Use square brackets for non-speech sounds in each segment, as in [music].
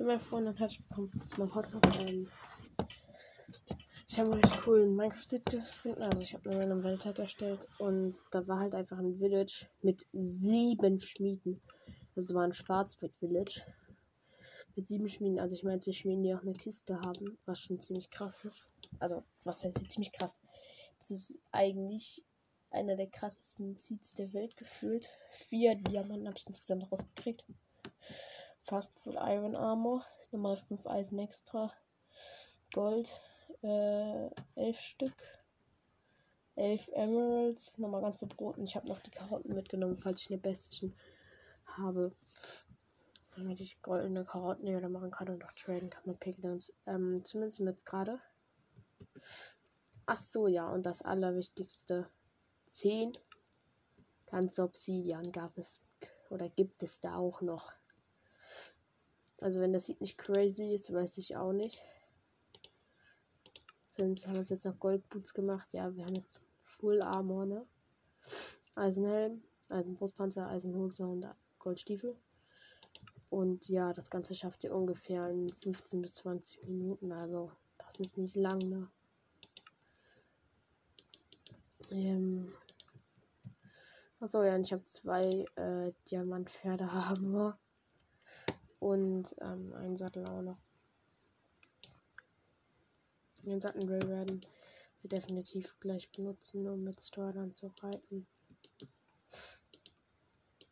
Ja, meine Freunde, herzlich willkommen zu meinem Podcast. Ähm, ich habe einen recht coolen Minecraft-Sit gefunden. Also, ich habe eine Welt halt erstellt und da war halt einfach ein Village mit sieben Schmieden. Also, war ein Schwarzwald-Village mit sieben Schmieden. Also, ich meine, die Schmieden, die auch eine Kiste haben, was schon ziemlich krass ist. Also, was heißt ziemlich krass? Das ist eigentlich einer der krassesten Seeds der Welt gefühlt. Vier Diamanten habe ich insgesamt rausgekriegt. Fast Full Iron Armor. Nochmal 5 Eisen extra. Gold. Äh, 11 Stück. 11 Emeralds. Nochmal ganz viel Brot. Und ich habe noch die Karotten mitgenommen, falls ich eine Bestien habe. Damit ich goldene Karotten wieder machen kann und noch traden kann mit Pigdowns. Ähm, zumindest mit gerade. Ach so, ja. Und das Allerwichtigste. 10 ganze Obsidian gab es oder gibt es da auch noch. Also wenn das sieht nicht crazy ist, weiß ich auch nicht. Sonst haben wir uns jetzt noch Goldboots gemacht. Ja, wir haben jetzt Full Armor, ne? Eisenhelm, Eisenbrustpanzer, Eisenhose und Goldstiefel. Und ja, das Ganze schafft ihr ungefähr in 15 bis 20 Minuten. Also, das ist nicht lang, ne? Ähm. Achso, ja, und ich habe zwei äh, Diamantpferde haben und ähm, einen Sattel auch noch. Den Sattel werden wir definitiv gleich benutzen, um mit Steuern zu reiten.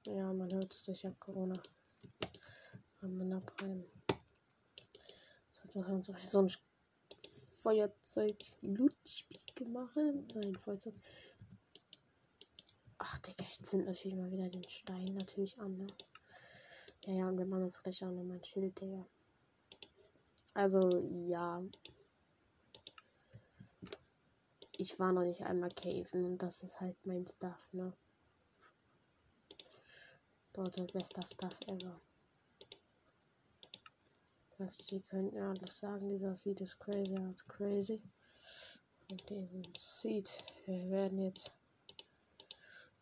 Ja, man hört es, ich habe Corona. Am Abreiben. Das hat man so, ein Feuerzeug Lutspiel machen. Nein, Feuerzeug. Ach, Digga, ich zünd natürlich mal wieder den Stein natürlich an, ne? Ja, ja, und machen jetzt gleich auch noch mein Schild, Digga. Also, ja. Ich war noch nicht einmal caven und das ist halt mein Stuff, ne? Dort der beste Stuff ever. Die können ja alles sagen, dieser Seed ist crazy als crazy. Und diesen Seed, wir werden jetzt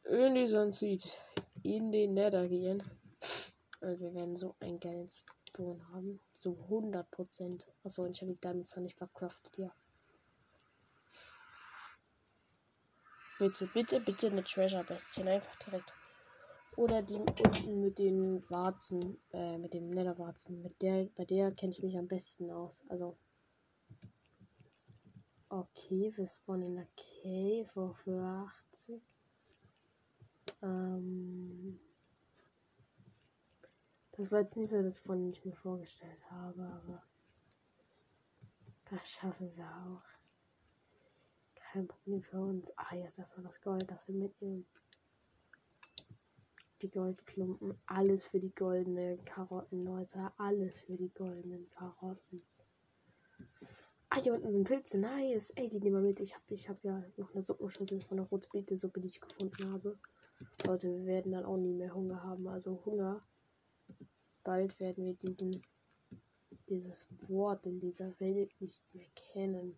in diesen Seed in den Nether gehen. Also wir werden so einen geilen Spawn haben. So 100 Prozent. Achso, und ich habe die Diamonds noch nicht verkraftet, ja. Bitte, bitte, bitte eine Treasure Bestien. Einfach direkt. Oder die unten mit den Warzen, äh, mit dem Netherwarzen. Mit der, bei der kenne ich mich am besten aus. Also. Okay, wir spawnen in der Cave für 80. Ähm. Das war jetzt nicht so das, von dem ich mir vorgestellt habe, aber das schaffen wir auch. Kein Problem für uns. Ah, jetzt erstmal das Gold, das wir mitnehmen. Die Goldklumpen, alles für die goldenen Karotten, Leute. Alles für die goldenen Karotten. Ah, hier unten sind Pilze, nice. Ey, die nehmen wir mit. Ich habe ich hab ja noch eine Suppenschüssel von der Rotbeete-Suppe, die ich gefunden habe. Leute, wir werden dann auch nie mehr Hunger haben. Also Hunger bald werden wir diesen, dieses Wort in dieser Welt nicht mehr kennen.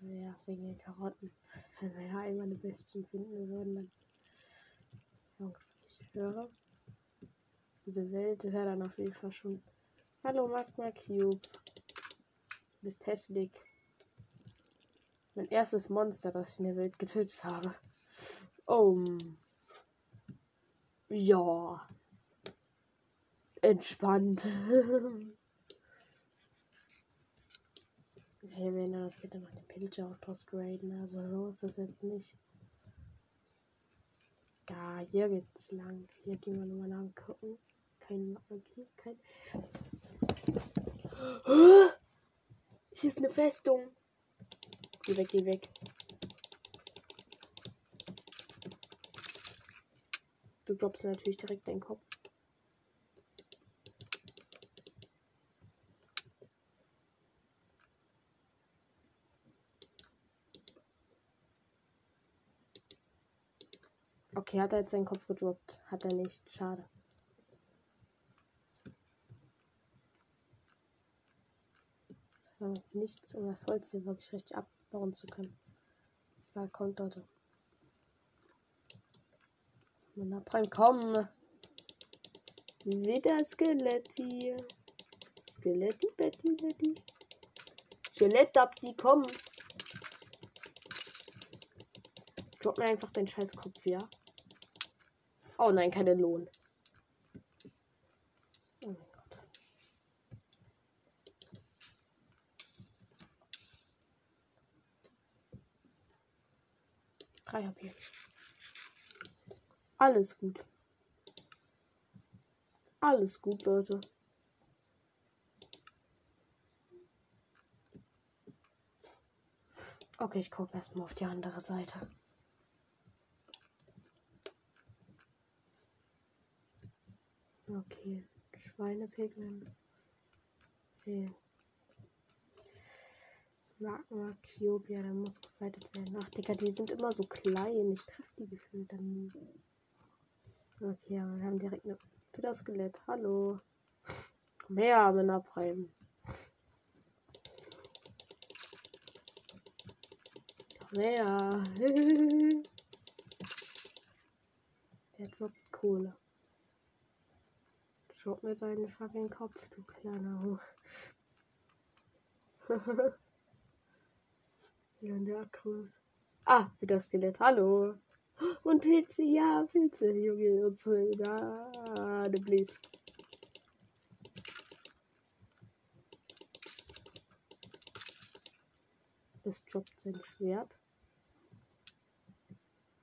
Ja, wegen den Karotten. [laughs] Wenn wir ja einmal eine Bestien finden würden, dann. Jungs, ich höre. Diese Welt wäre dann auf jeden Fall schon. Hallo Magma Cube. Du bist hässlich. Mein erstes Monster, das ich in der Welt getötet habe. Oh. Ja entspannt. wir werden dann später noch den Pilger-Outpost graden, also so ist das jetzt nicht. Ja, hier geht's lang. Hier gehen wir nochmal lang gucken. Kein okay, kein. [gasps] Hier ist eine Festung. Geh weg, geh weg. Du droppst natürlich direkt deinen Kopf. Okay, hat er jetzt seinen Kopf gedroppt? Hat er nicht. Schade. Wir jetzt nichts, um das Holz hier wirklich richtig abbauen zu können. Ja, kommt, Leute. Prime, komm! wieder Skeletti. Skeletti, Betty, Betty. Skeletti, komm. Drop mir einfach deinen scheiß Kopf, ja? Oh nein, keine Lohn. Oh. Drei HP. Alles gut. Alles gut, Leute. Okay, ich gucke erstmal auf die andere Seite. Okay, Schweinepiglin. Okay. Magma Cube, ja, der muss gefightet werden. Ach, Digga, die sind immer so klein. Ich treffe die gefühlt dann nie. Okay, aber wir haben direkt eine das Skelett. Hallo. Komm her, Männerprime. Komm her. [laughs] Der droppt Kohle. Drop mir deinen fucking Kopf, du kleiner Hu. ja, der Akkus. Ah, wieder Skelett. Hallo. Und Pilze, ja, Pilze, Junge, unsere, da, der Blaze. Das droppt sein Schwert.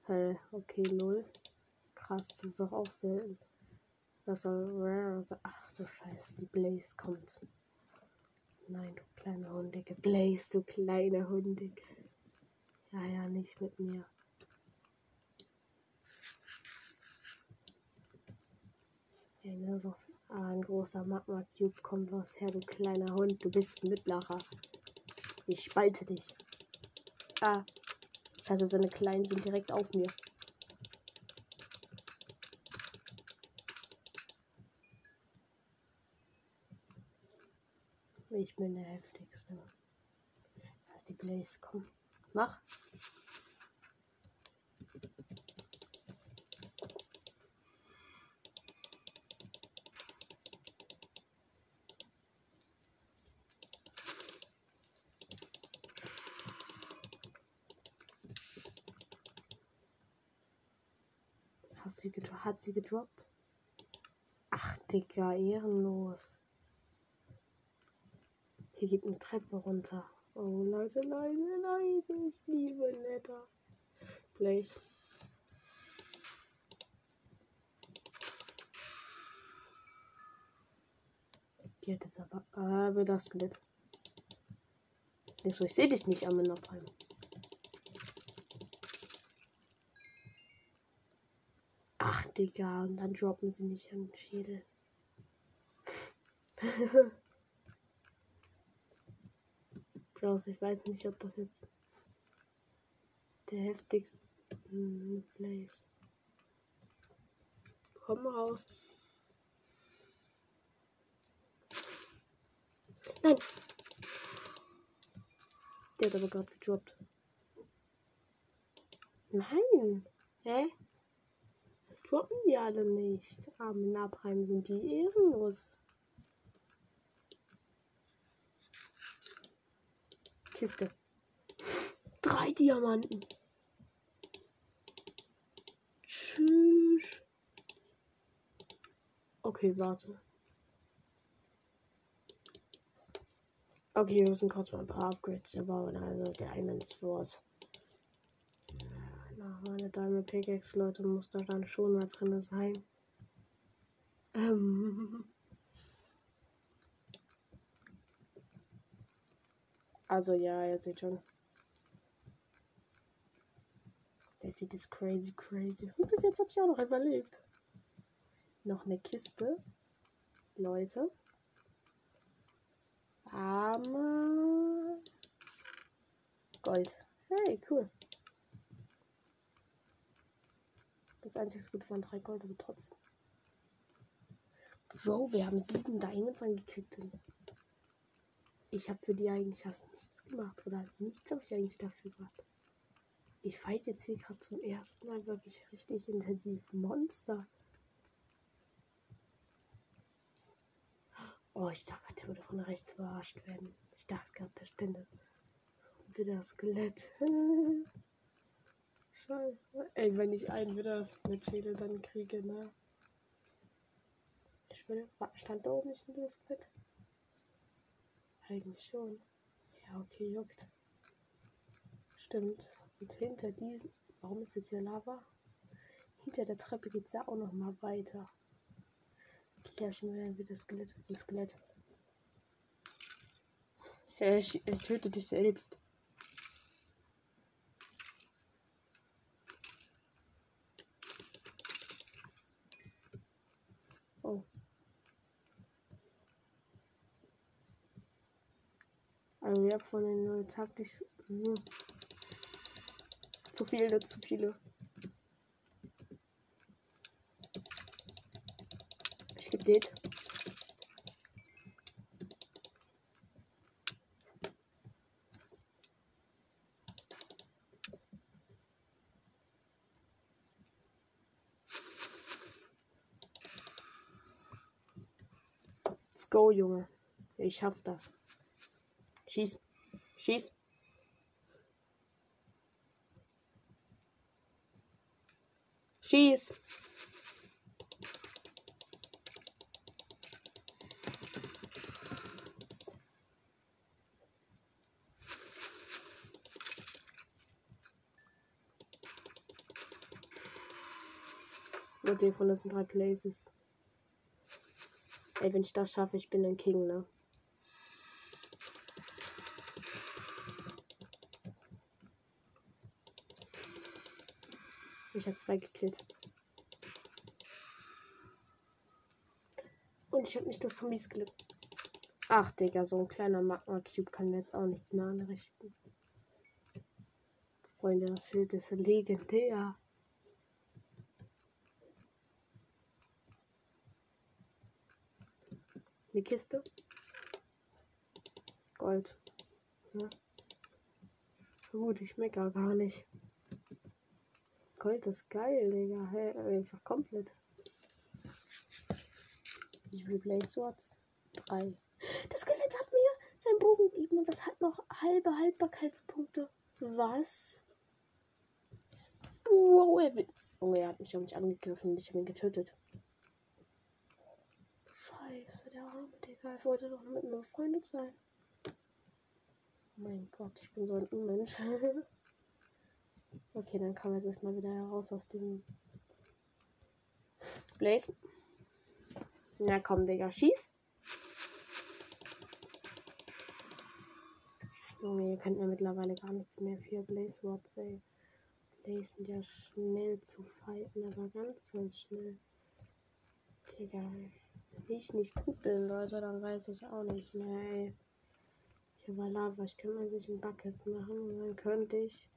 Hä, okay, null. Krass, das ist doch auch selten. Das soll. Ach du Scheiße, die Blaze kommt. Nein, du kleine Hundige. Blaze, du kleine Hundige. Ja, ja, nicht mit mir. Ja, ne, so ein großer Magma Cube kommt was her, du kleiner Hund. Du bist ein Mitlacher. Ich spalte dich. Ah. Scheiße, seine Kleinen sind direkt auf mir. Ich bin der heftigste. Lass die Blaze kommen. Mach. hat sie gedroppt? Ach, Digga, ehrenlos. Hier geht eine Treppe runter. Oh, Leute, Leute, Leute, ich liebe Netter. Place. Die hat jetzt aber. Aber das mit. Nicht so, ich sehe dich nicht am Monopoly. Digga. Und dann droppen sie mich im Schädel. [laughs] Klaus, ich weiß nicht, ob das jetzt der heftigste Place. Komm raus. Nein! Der hat aber gerade gedroppt. Nein! Hä? droppen die alle nicht. Aber in Abheim sind die ehrenlos. Kiste. Drei Diamanten. Tschüss. Okay, warte. Okay, wir müssen kurz mal ein paar Upgrades erbauen. Also Diamond Wars meine Diamond Pickaxe, Leute, muss da dann schon mal drin sein. Ähm. Also ja, ihr seht schon. Der sieht das crazy, crazy. Und bis jetzt habe ich auch noch überlebt. Noch eine Kiste. Leute. Arme. Gold. Hey, cool. Das einzige Gute waren drei Gold, aber trotzdem. Bro, wir haben sieben Diamonds angekriegt. Ich habe für die eigentlich fast nichts gemacht. Oder nichts habe ich eigentlich dafür gemacht. Ich fight jetzt hier gerade zum ersten Mal wirklich richtig intensiv Monster. Oh, ich dachte, der würde von rechts verarscht werden. Ich dachte gerade, der stände wieder Skelett. [laughs] Scheiße. Ey, wenn ich einen wieder mit Schädel dann kriege, ne? Ich will, stand da oben nicht ein Skelett? Eigentlich schon. Ja, okay, juckt. Stimmt. Und hinter diesem. Warum ist jetzt hier Lava? Hinter der Treppe geht es ja auch noch mal weiter. Ich habe schon wieder das Skelett. Ein Skelett. Ja, ich, ich töte dich selbst. Oh. Also ja, von den neuen Taktik. Hm. Zu viele, zu viele. Ich gebe det. Let's go, Junge. Ich schaff das. Schieß. Schieß. Schieß. Nur den von diesen drei Places. Ey, wenn ich das schaffe, ich bin ein King, ne? Ich habe zwei gekillt. Und ich habe nicht das Zombies Glück. Ach, Digga, so ein kleiner Magma Cube kann mir jetzt auch nichts mehr anrichten. Freunde, das Schild ist legendär. Eine Kiste. Gold. Ja. Gut, ich mecker gar nicht. Gold ist geil, Digga. Hey, einfach komplett. Wie viele Blaze Swords? Drei. Das Skelett hat mir seinen Bogen gegeben und das hat noch halbe Haltbarkeitspunkte. Was? Wow, er will. Oh, er hat mich auch nicht angegriffen ich habe ihn getötet. Scheiße, der arme Digga. Er wollte doch mit mir befreundet sein. Oh mein Gott, ich bin so ein Unmensch. [laughs] Okay, dann kommen wir jetzt erstmal wieder heraus aus dem Blaze. Na komm, Digga, schieß. Junge, ihr könnt mir mittlerweile gar nichts mehr für Blaze Words, ey. Blaze sind ja schnell zu fighten, aber ganz, ganz schnell. Digga, wenn ich nicht gut bin, Leute, dann weiß ich auch nicht mehr, ey. Ich habe Lava, ich könnte sich ein Bucket machen und dann könnte ich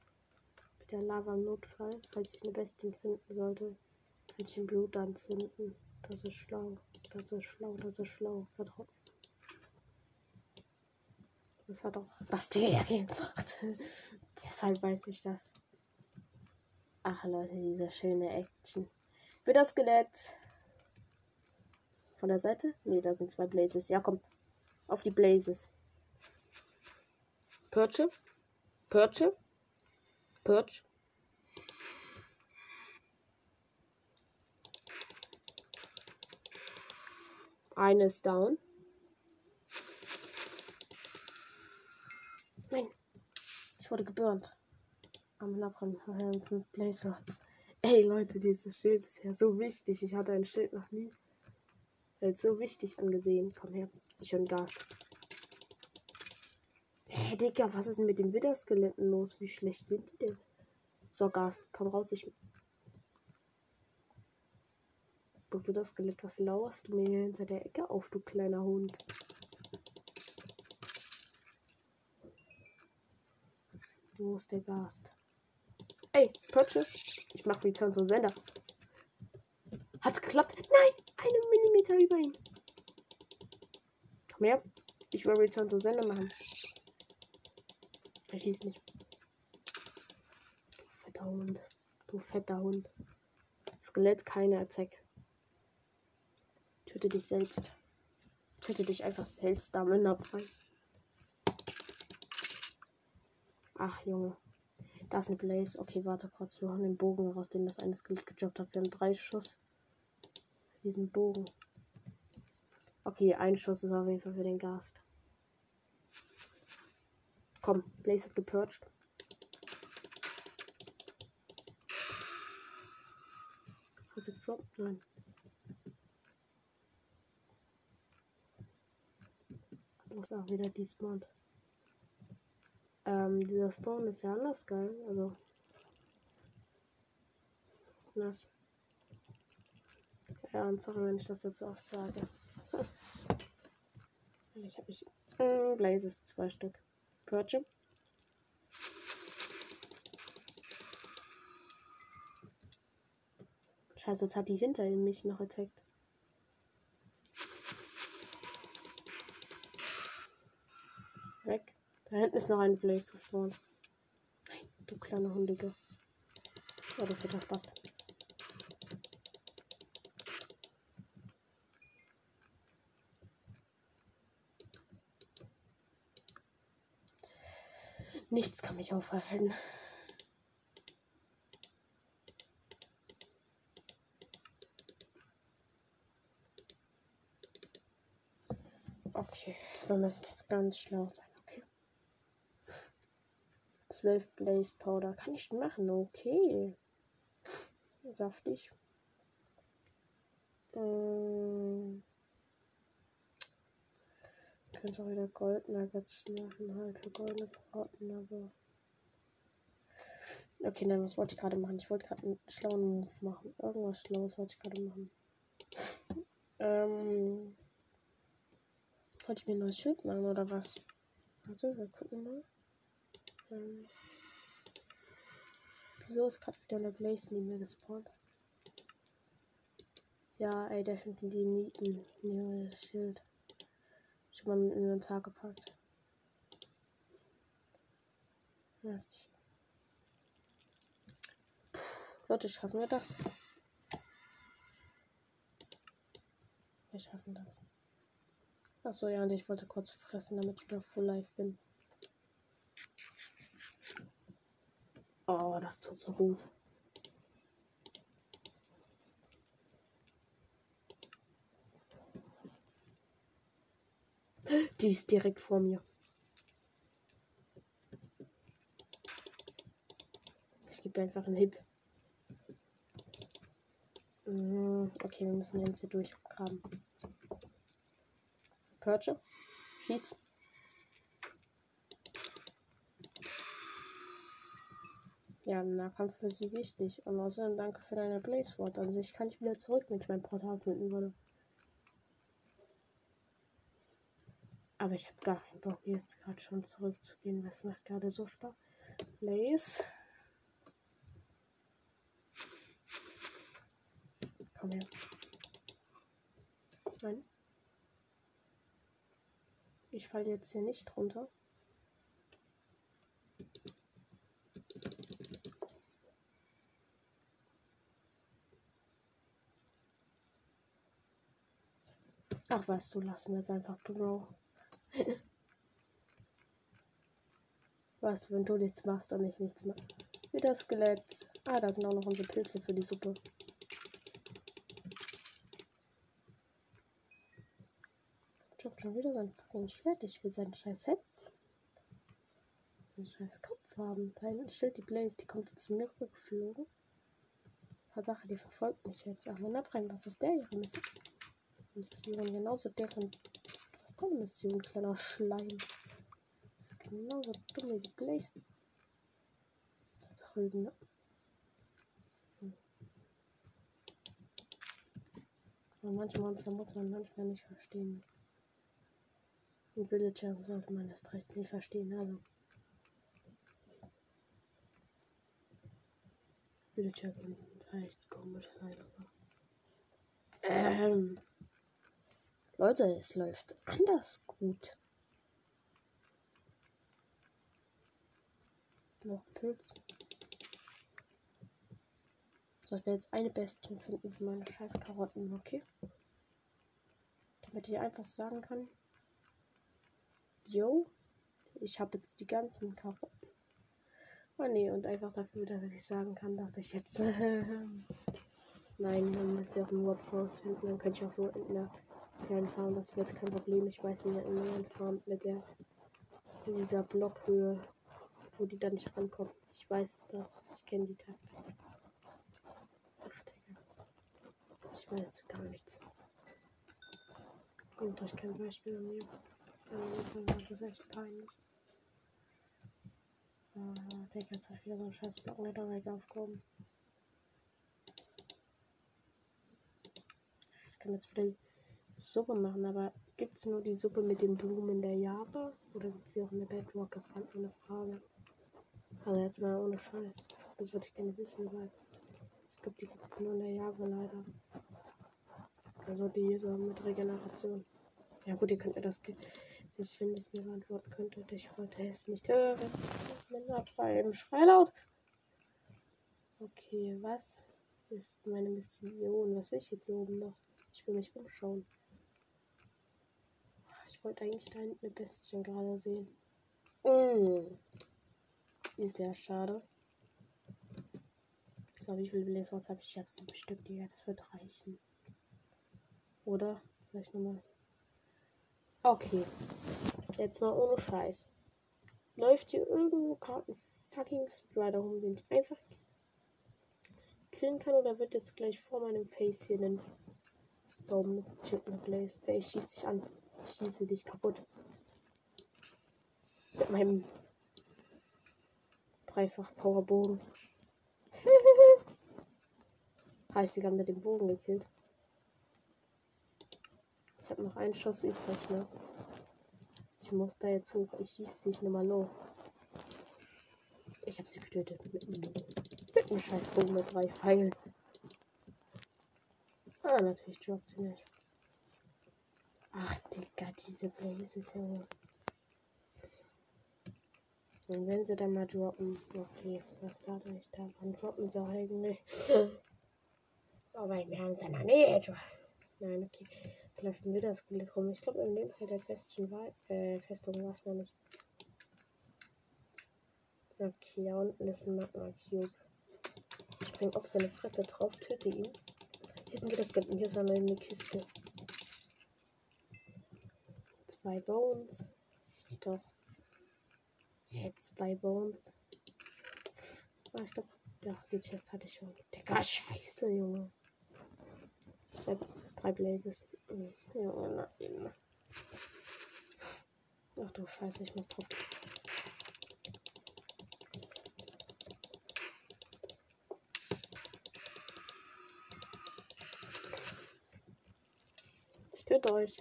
der Lava im Notfall, falls ich eine Bestie finden sollte, kann ich ein Blut anzünden. Das ist schlau. Das ist schlau, das ist schlau. Vertraut. Das hat auch Basti [laughs] gemacht. Deshalb weiß ich das. Ach Leute, diese schöne Action. Für das Skelett. Von der Seite? Ne, da sind zwei Blazes. Ja, komm. Auf die Blazes. Perche. Perche. Perch. Eine ist down. Nein. Ich wurde geburnt. Am Labram fünf Blaze Rods. Ey Leute, dieses Schild ist ja so wichtig. Ich hatte ein Schild noch nie als so wichtig angesehen. Komm her. Ich höre Gas. Hey, Digga, was ist denn mit dem Widderskeletten los? Wie schlecht sind die denn? So, Gast, komm raus, ich. Du Widderskelett, was lauerst du mir hinter der Ecke auf, du kleiner Hund? Wo ist der Gast? Ey, Pötsche, ich mach Return zum Sender. Hat's geklappt? Nein, einen Millimeter über ihn. Komm her. Ich will Return zum Sender machen. Er schießt nicht. Du fetter Hund. Du fetter Hund. Skelett, keine Attack. Töte dich selbst. Töte dich einfach selbst damit abrein. Ach, Junge. Da ist eine Blaze. Okay, warte kurz. Wir haben den Bogen raus, den das eine Skill gedroppt hat. Wir haben drei Schuss. Für diesen Bogen. Okay, ein Schuss ist auf jeden Fall für den Gast. Komm, Blaze hat gepurcht. Hast du gedroppt? Nein. Ist auch wieder die. Ähm, dieser Spawn ist ja anders geil. Also. Nass. Ja, und sorry, wenn ich das jetzt oft sage. [laughs] ich habe ich. Äh, Blazes zwei Stück. Purge. Scheiße, jetzt hat die hinter mich noch attackt. Weg. Da hinten ist noch ein Blaze gespawnt. Nein, du kleine Hundige. Ja, das ja Spaß. Nichts kann mich aufhalten. Okay, wir müssen jetzt ganz schlau sein, okay? 12 Blaze Powder kann ich machen, okay. Saftig. Ähm könnte auch wieder Gold Nuggets machen, halt für goldene Braten, aber. Okay, nein, was wollte ich gerade machen? Ich wollte gerade einen schlauen Move machen. Irgendwas Schlaues wollte ich gerade machen. Ähm. Wollte ich mir ein neues Schild machen oder was? Also, wir gucken mal. Ähm. Wieso ist gerade wieder eine Blaze neben mir gespawnt? Ja, ey, definitiv die Nieten. Neues Schild. Habe mal in den Tag gepackt. Ja. Leute, schaffen wir das? Wir schaffen das. Achso, ja, und ich wollte kurz fressen, damit ich wieder full life bin. Oh, das tut so gut. Die ist direkt vor mir. Ich gebe einfach einen Hit. Mm, okay, wir müssen jetzt hier durchgraben. Purge. Schieß. Ja, Nahkampf für sie wichtig. Und außerdem danke für deine Blaze Sword. An sich kann ich wieder zurück mit meinem Portal finden würde. Aber ich habe gar keinen Bock, jetzt gerade schon zurückzugehen. Was macht gerade so Spaß? Blaze. Komm her. Nein. Ich falle jetzt hier nicht runter. Ach, weißt du, lassen wir jetzt einfach Bro. [laughs] Was, wenn du nichts machst und ich nichts mache? Wie das Skelett. Ah, da sind auch noch unsere Pilze für die Suppe. Droppt schon wieder sein fucking Schwert. Ich will sein scheiß Head. Sein scheiß Kopf haben. Da steht die Blaze. Die kommt jetzt zu mir rückgeflogen. Tatsache, die verfolgt mich jetzt. Ach, wenn abbrennen, was ist der ihre Mission? Mission genauso der von deine Mission, kleiner Schleim. Das ist genauso dumm wie Blaze. Drüben, ne? Hm. Aber manche Monster muss man manchmal nicht verstehen. Und Villager sollte man das recht nicht verstehen, also. Villager können echt komisch sein, aber. Ähm. Leute, es läuft anders gut. Noch ein Pilz. So, ich werde jetzt eine Bestie finden für meine scheiß Karotten, okay? Damit ich einfach sagen kann, yo, ich habe jetzt die ganzen Karotten. Oh nee, und einfach dafür, dass ich sagen kann, dass ich jetzt. [laughs] Nein, dann muss ich auch ein Wort rausfinden. Dann könnte ich auch so in der Farm. Das jetzt kein Problem. Ich weiß, wie man in der Farm mit der in dieser Blockhöhe, wo die dann nicht rankommen. Ich weiß das. Ich kenne die Taktik. Ach, Digga. Ich weiß gar nichts. Nehmt euch kein Beispiel an mir. Das ist echt peinlich. Ah, Digga, jetzt habe wieder so einen scheiß Blockenleiter aufgehoben. Ich kann jetzt wieder Suppe machen, aber gibt es nur die Suppe mit den Blumen der Java? Oder es sie auch in der Bedrock? Das war eine Frage. Also jetzt mal ohne Scheiß. Das würde ich gerne wissen, weil ich glaube, die gibt es nur in der Java leider. Also die so mit Regeneration. Ja gut, ihr könnt mir das sich, wenn ich mir beantworten könnte. Ich wollte es nicht hören. Mit einem Schreilaut. Okay, was ist meine Mission? Was will ich jetzt hier oben noch? Ich will mich umschauen. Ich wollte eigentlich da hinten ein Bestien gerade sehen. Mm. Ist ja schade. So, wie viele Bläserholz habe ich jetzt? Sieben Stück, Digga. Das wird reichen. Oder? Soll ich nochmal. Okay. Jetzt mal ohne Scheiß. Läuft hier irgendwo Karten fucking Strider rum, den ich einfach killen kann oder wird jetzt gleich vor meinem Face hier ein da oben ist Chicken Blaze. Ey, ich schieße dich an. Schieße dich kaputt. Mit meinem dreifach Powerbogen. [laughs] Habe sie gerade mit dem Bogen gekillt. Ich habe noch einen Schuss übrig, ne? Ich muss da jetzt hoch. Ich schieße dich nochmal los. Ich habe sie getötet. Mit, mit einem scheiß Bogen mit drei Pfeilen. Ah, natürlich droppt sie nicht. Ach, Digga, diese Blazes, Junge. Und wenn sie dann mal droppen, okay, was war denn nicht da? Wann droppen sie eigentlich? [laughs] Aber wir haben es ja noch nicht. Nein, okay. Da läuft ein Widerskelett rum. Ich glaube, in dem Teil der Festung war, äh, Festung war ich noch nicht. Okay, da unten ist ein Magma Cube. Ich spring auf seine Fresse drauf, töte ihn. Hier sind Widerskelette. Hier ist eine Kiste. Zwei Bones. Doch. Jetzt zwei Bones. Ah, ich glaube, doch, die Chest hatte ich schon. Digga, scheiße, Junge. Zwei, drei Blazes. Junge, nein. Ach du Scheiße, ich muss drauf. Ich töte euch.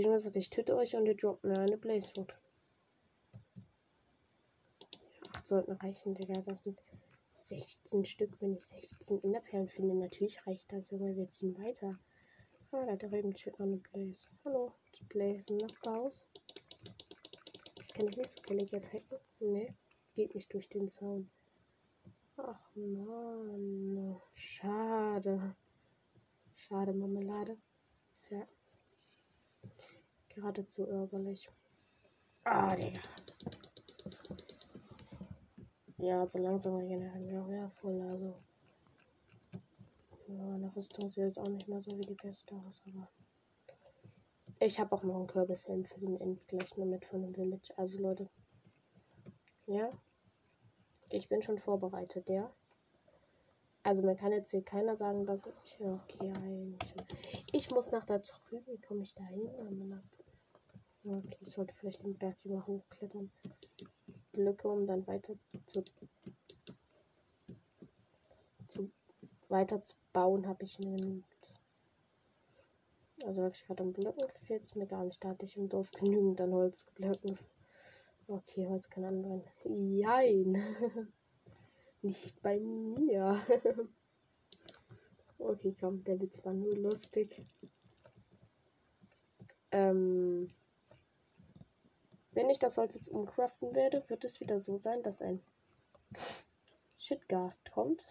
Die Junge sagt, ich töte euch und ihr droppt mir eine Blazewood. Acht sollten reichen, Digga. Das sind 16 Stück, wenn ich 16 Innerperlen finde. Natürlich reicht das, Junge. Wir ziehen weiter. Ah, da drüben steht noch eine Blaze. Hallo, die Blaze nach raus. Ich kann dich nicht so billig attacken. Nee, geht nicht durch den Zaun. Ach man, schade. Schade, Marmelade. Ist geradezu ärgerlich. Ah, Digga. Ja, so langsam regenerieren wir auch ja voll, also. Ja, meine Rüstung sieht jetzt auch nicht mehr so wie die beste aus, aber. Ich habe auch noch einen Kürbishelm für den Endgleichen mit von dem Village. Also Leute. Ja. Ich bin schon vorbereitet, ja. Also man kann jetzt hier keiner sagen, dass ich. Okay, eigentlich. Ich muss nach da drüben. Wie komme ich da hin? Okay, ich sollte vielleicht den Berg hier mal hochklettern. Blöcke, um dann weiter zu, zu weiter zu bauen, habe ich genügend. Also habe ich gerade um Blöcken gefehlt es mir gar nicht. Da hatte ich im Dorf genügend an Holzblöcken. Okay, Holz kann anbrennen. Jein. [laughs] nicht bei mir. [laughs] okay, komm, der Witz war nur lustig. Ähm, wenn ich das Holz jetzt umcraften werde, wird es wieder so sein, dass ein Shitgast kommt.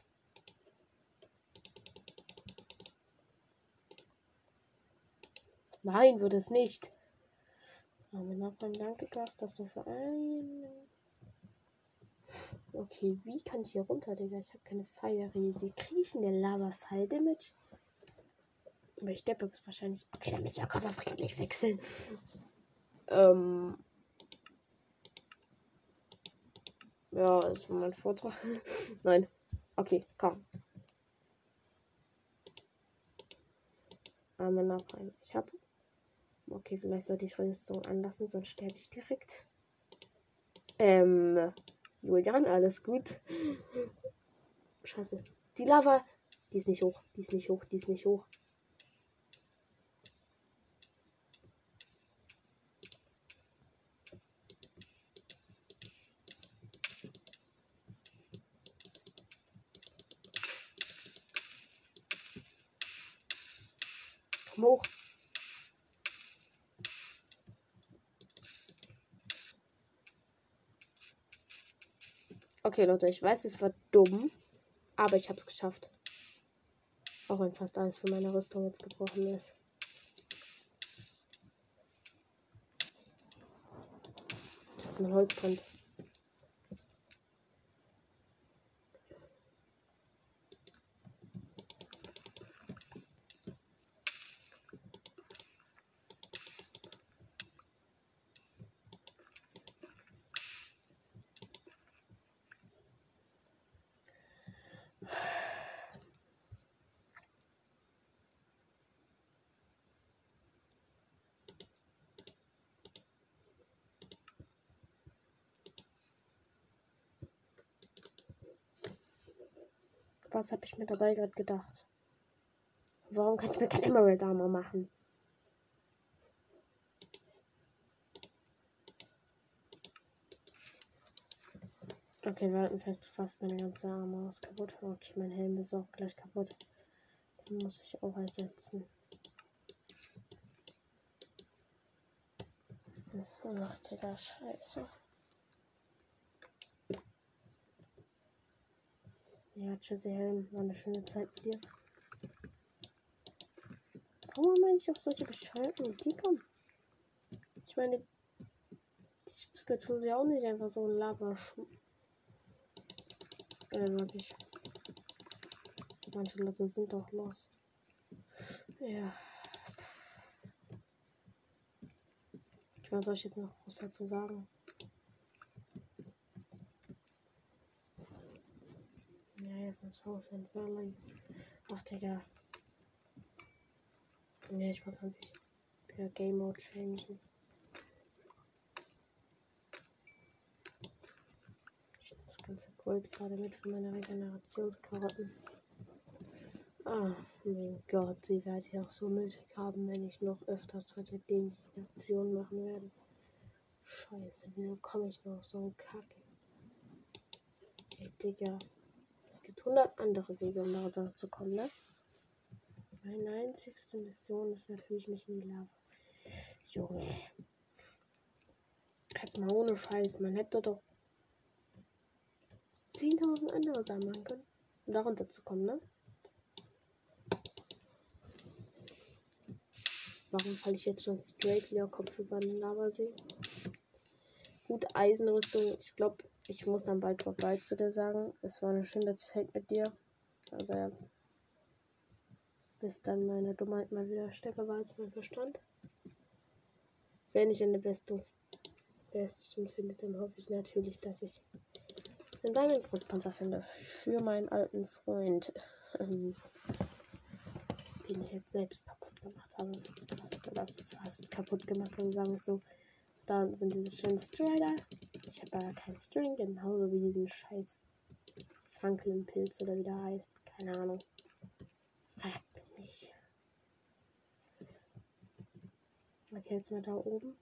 Nein, wird es nicht. Aber Nachbarn, danke, Gast, dass du für ein. Okay, wie kann ich hier runter, Digga? Ich habe keine Feierriese. Kriege ich in der Lava Fall Damage? Aber ich steppe wahrscheinlich. Okay, dann müssen wir kurz auf friedlich wechseln. Ähm. Ja, war mein Vortrag. [laughs] Nein. Okay, komm. Arme nach rein. Ich habe Okay, vielleicht sollte ich Rüstung anlassen, sonst sterbe ich direkt. Ähm, Julian, alles gut. Scheiße. Die Lava, die ist nicht hoch, die ist nicht hoch, die ist nicht hoch. Komm hoch. Okay, Leute, ich weiß, es war dumm, aber ich habe es geschafft. Auch wenn fast alles für meine Rüstung jetzt gebrochen ist. Dass mein Holz brennt. Was habe ich mir dabei gerade gedacht? Warum kann ich mir kein Emerald Armor machen? Okay, wir halten fest, fast meine ganze Armor ist kaputt. Okay, mein Helm ist auch gleich kaputt. Den muss ich auch ersetzen. Ach, Digga, scheiße. Ja, tschüssi Helm. War eine schöne Zeit mit dir. Warum meine ich auf solche bescheuerten Musik kommen? Ich meine, die tun sie auch nicht einfach so ein Lava äh, wirklich. Manche Leute sind doch los. Ja. Was soll ich jetzt noch was dazu sagen? Ist ein South End Valley. Ach, Digga. Ne, ich muss an sich per Game Mode changen. Ich das ganze Gold gerade mit für meine Regenerationskarotten. Ah, mein Gott, sie werde ich auch so nötig haben, wenn ich noch öfters solche dämlichen Aktionen machen werde. Scheiße, wieso komme ich noch so ein Kack? Ey, Digga gibt 100 andere Wege, um da zu kommen, ne? Meine einzigste Mission ist natürlich mich in die Lava. Junge. Jetzt mal ohne Scheiß. Man hätte doch 10.000 andere machen können, um da runter zu kommen, ne? Warum falle ich jetzt schon straight wieder Kopf über den Lavasee? Gut, Eisenrüstung. Ich glaube, ich muss dann bald vorbei zu dir sagen. Es war eine schöne Zeit mit dir. Also ja. Bis dann meine Dummheit mal wieder stärker war als mein Verstand. Wenn ich eine Bestung Besten finde, dann hoffe ich natürlich, dass ich einen Diamond Großpanzer finde. Für meinen alten Freund. Ähm, den ich jetzt selbst kaputt gemacht habe. Fast, oder fast kaputt gemacht habe, sagen wir so. Da sind diese schönen Strider. Ich habe da keinen String, genauso wie diesen scheiß Franklin-Pilz oder wie der heißt. Keine Ahnung. Fragt mich nicht. Okay, jetzt mal da oben.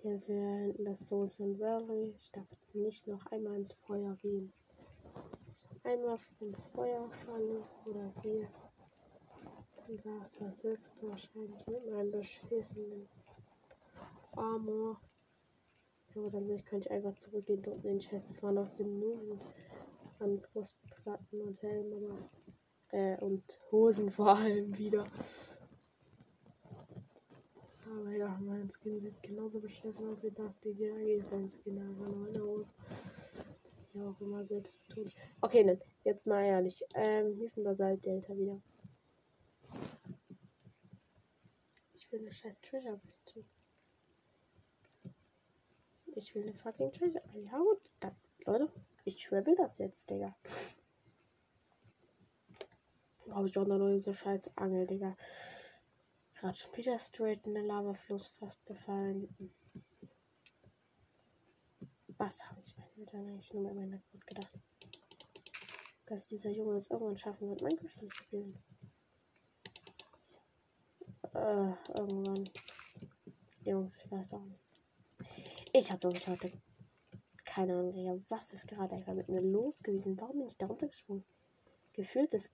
Hier ist wieder hinten das Souls and Valley. Ich darf jetzt nicht noch einmal ins Feuer gehen. Einmal ins Feuer fallen oder hier. Dann war es das höchste wahrscheinlich mit meinem beschissenen Armor. Aber dann könnte ich einfach zurückgehen dort in den Chat. Es waren noch genug an Brustplatten und Helm, aber äh, und Hosen vor allem wieder. Aber ja, mein Skin sieht genauso beschissen aus wie das DGAG sein Skin, einfach nur eine Hose. Ja, auch immer selbst tun. Okay, dann, jetzt mal ehrlich. Ähm, hier ist ein Basalt Delta wieder. Ich will eine scheiß Treasure Pistol. Ich will eine fucking Treasure. Ja, dann, Leute, ich schwör will das jetzt, Digga. Brauche ich doch noch diese scheiß Angel, Digga. Gerade schon wieder straight in den Lavafluss fast gefallen. Was habe ich mir dann eigentlich nur in meiner Code gedacht? Dass dieser Junge es irgendwann schaffen wird, Minecraft zu spielen. Äh, irgendwann. Jungs, ich weiß auch nicht. Ich habe wirklich heute keine Ahnung, was ist gerade einfach mit mir los gewesen? Warum bin ich da runtergesprungen? Gefühlt ist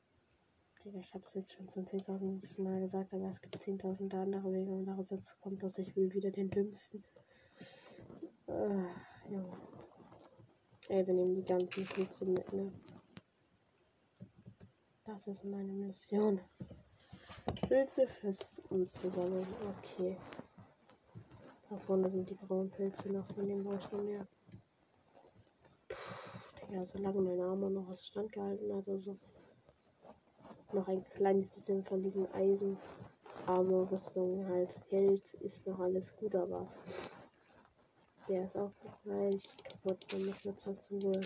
Digga, ich habe es jetzt schon zum 10.000 Mal gesagt, aber es gibt 10.000 andere Wege, um daraus zu kommen. Bloß ich will wieder den dümmsten. Äh, ja. Ey, wir nehmen die ganzen Pilze mit, ne? Das ist meine Mission. Pilze fürs umzusammeln. Okay. Da vorne sind die braunen Pilze noch, von denen brauche ich noch mehr. Puh, Digga, solange mein Arme noch aus Stand gehalten hat, also noch ein kleines bisschen von diesem Eisen Armor-Rüstung halt hält, ist noch alles gut, aber der ist auch gleich kaputt. Man muss nur Zeug zum Wohl.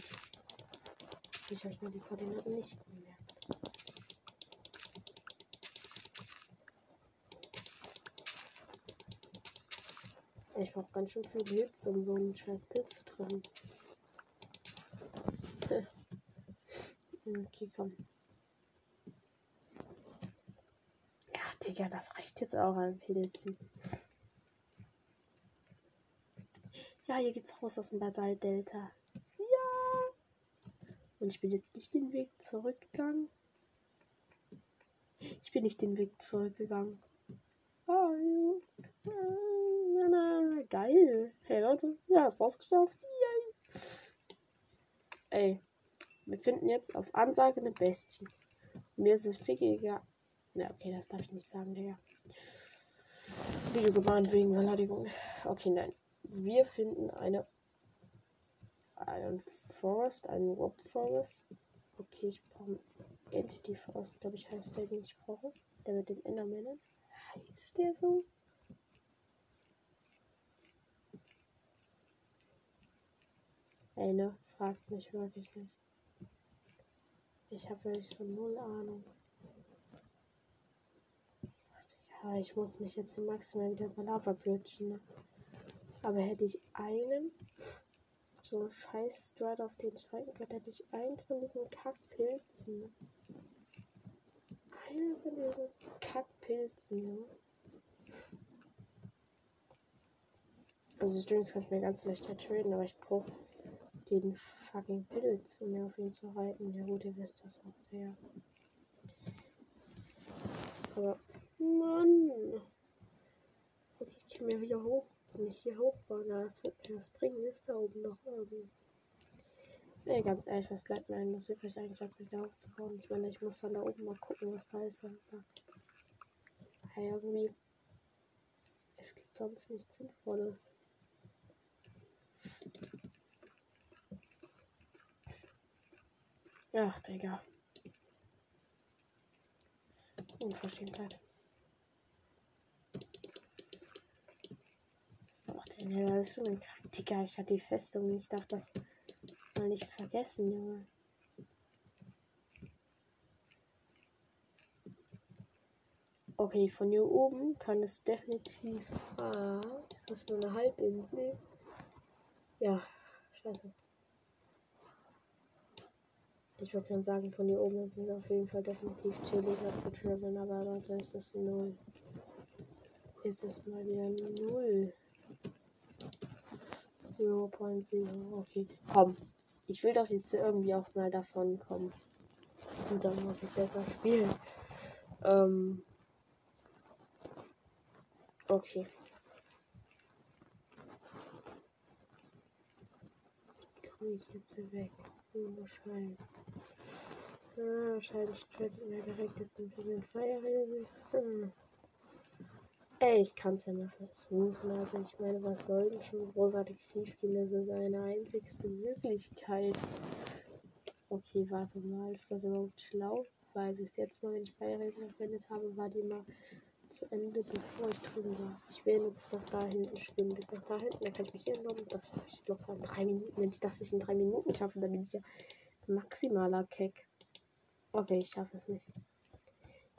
Ich euch nur die Koordinaten nicht gemerkt. Ich brauche ganz schön viel Blitz, um so einen scheiß Pilz zu treffen. [laughs] okay, komm. Digga, das reicht jetzt auch an Pilzen. Ja, hier geht's raus aus dem Basalt-Delta. Ja! Und ich bin jetzt nicht den Weg zurückgegangen. Ich bin nicht den Weg zurückgegangen. Oh, ja. Geil. Hey Leute, ja, hast rausgeschafft. Yay. Ey, wir finden jetzt auf Ansage eine Bestie. Mir ist es fickiger ja, okay, das darf ich nicht sagen, Digga. Video gewarnt wegen Beleidigung. Okay, nein. Wir finden eine. Einen Forest, einen Rob Forest. Okay, ich brauche Entity Forest, glaube ich, heißt der, den ich brauche. Der mit den Endermännern. Heißt der so? Ey, ne? Fragt mich wirklich nicht. Ich habe wirklich so null Ahnung. Ja, ich muss mich jetzt maximal wieder bei Lava blötschen. Ne? Aber hätte ich einen, so einen scheiß Stride auf den Schrecken, hätte ich einen von diesen Kackpilzen. Ne? Einen von diesen Kackpilzen, ne? Also Strings kann ich mir ganz leicht traden, aber ich brauche den fucking Pilz, um mir auf ihn zu reiten. Ja gut, ihr wisst das auch, ja. Aber Mann. Okay, ich kann mir wieder hoch. Nicht hier hochbauen, das wird mir was bringen. Ist da oben noch irgendwie. Nee, ganz ehrlich, was bleibt mir eigentlich übrig, eigentlich auf mich da hochzubauen? Ich meine, ich muss dann da oben mal gucken, was da ist. Aber ja, irgendwie. Es gibt sonst nichts Sinnvolles. Ach, Digga. Unverschämtheit. Ja, das ist schon ein Digga, ich hatte die Festung. Ich darf das mal nicht vergessen, Junge. Okay, von hier oben kann es definitiv. Ah, ist das nur eine Halbinsel? Ja, scheiße. Ich würde schon sagen, von hier oben es auf jeden Fall definitiv chilliger zu traveln, aber Leute, ist das null. Ist es mal wieder null. 0.0. Okay, komm. Ich will doch jetzt irgendwie auch mal davon kommen. Und dann muss ich besser spielen. Ähm. Okay. komme ich jetzt hier weg? Oh, Scheiße. Ah, wahrscheinlich tradet mir direkt jetzt ein bisschen Feierriese. Hm. Ey, ich kann es ja mal versuchen. Also ich meine, was soll denn schon großartig schiefgehen? Das ist eine einzigste Möglichkeit. Okay, warte mal, ist das überhaupt schlau? Weil bis jetzt mal, wenn ich Feierregeln verwendet habe, war die immer zu Ende, bevor ich drüben war. Ich nur bis nach da hinten schwimmen, bis nach da hinten, dann kann ich mich hier noch, das schaffe ich locker in drei Minuten. Wenn ich das nicht in drei Minuten schaffe, dann bin ich ja maximaler Keck. Okay, ich schaffe es nicht.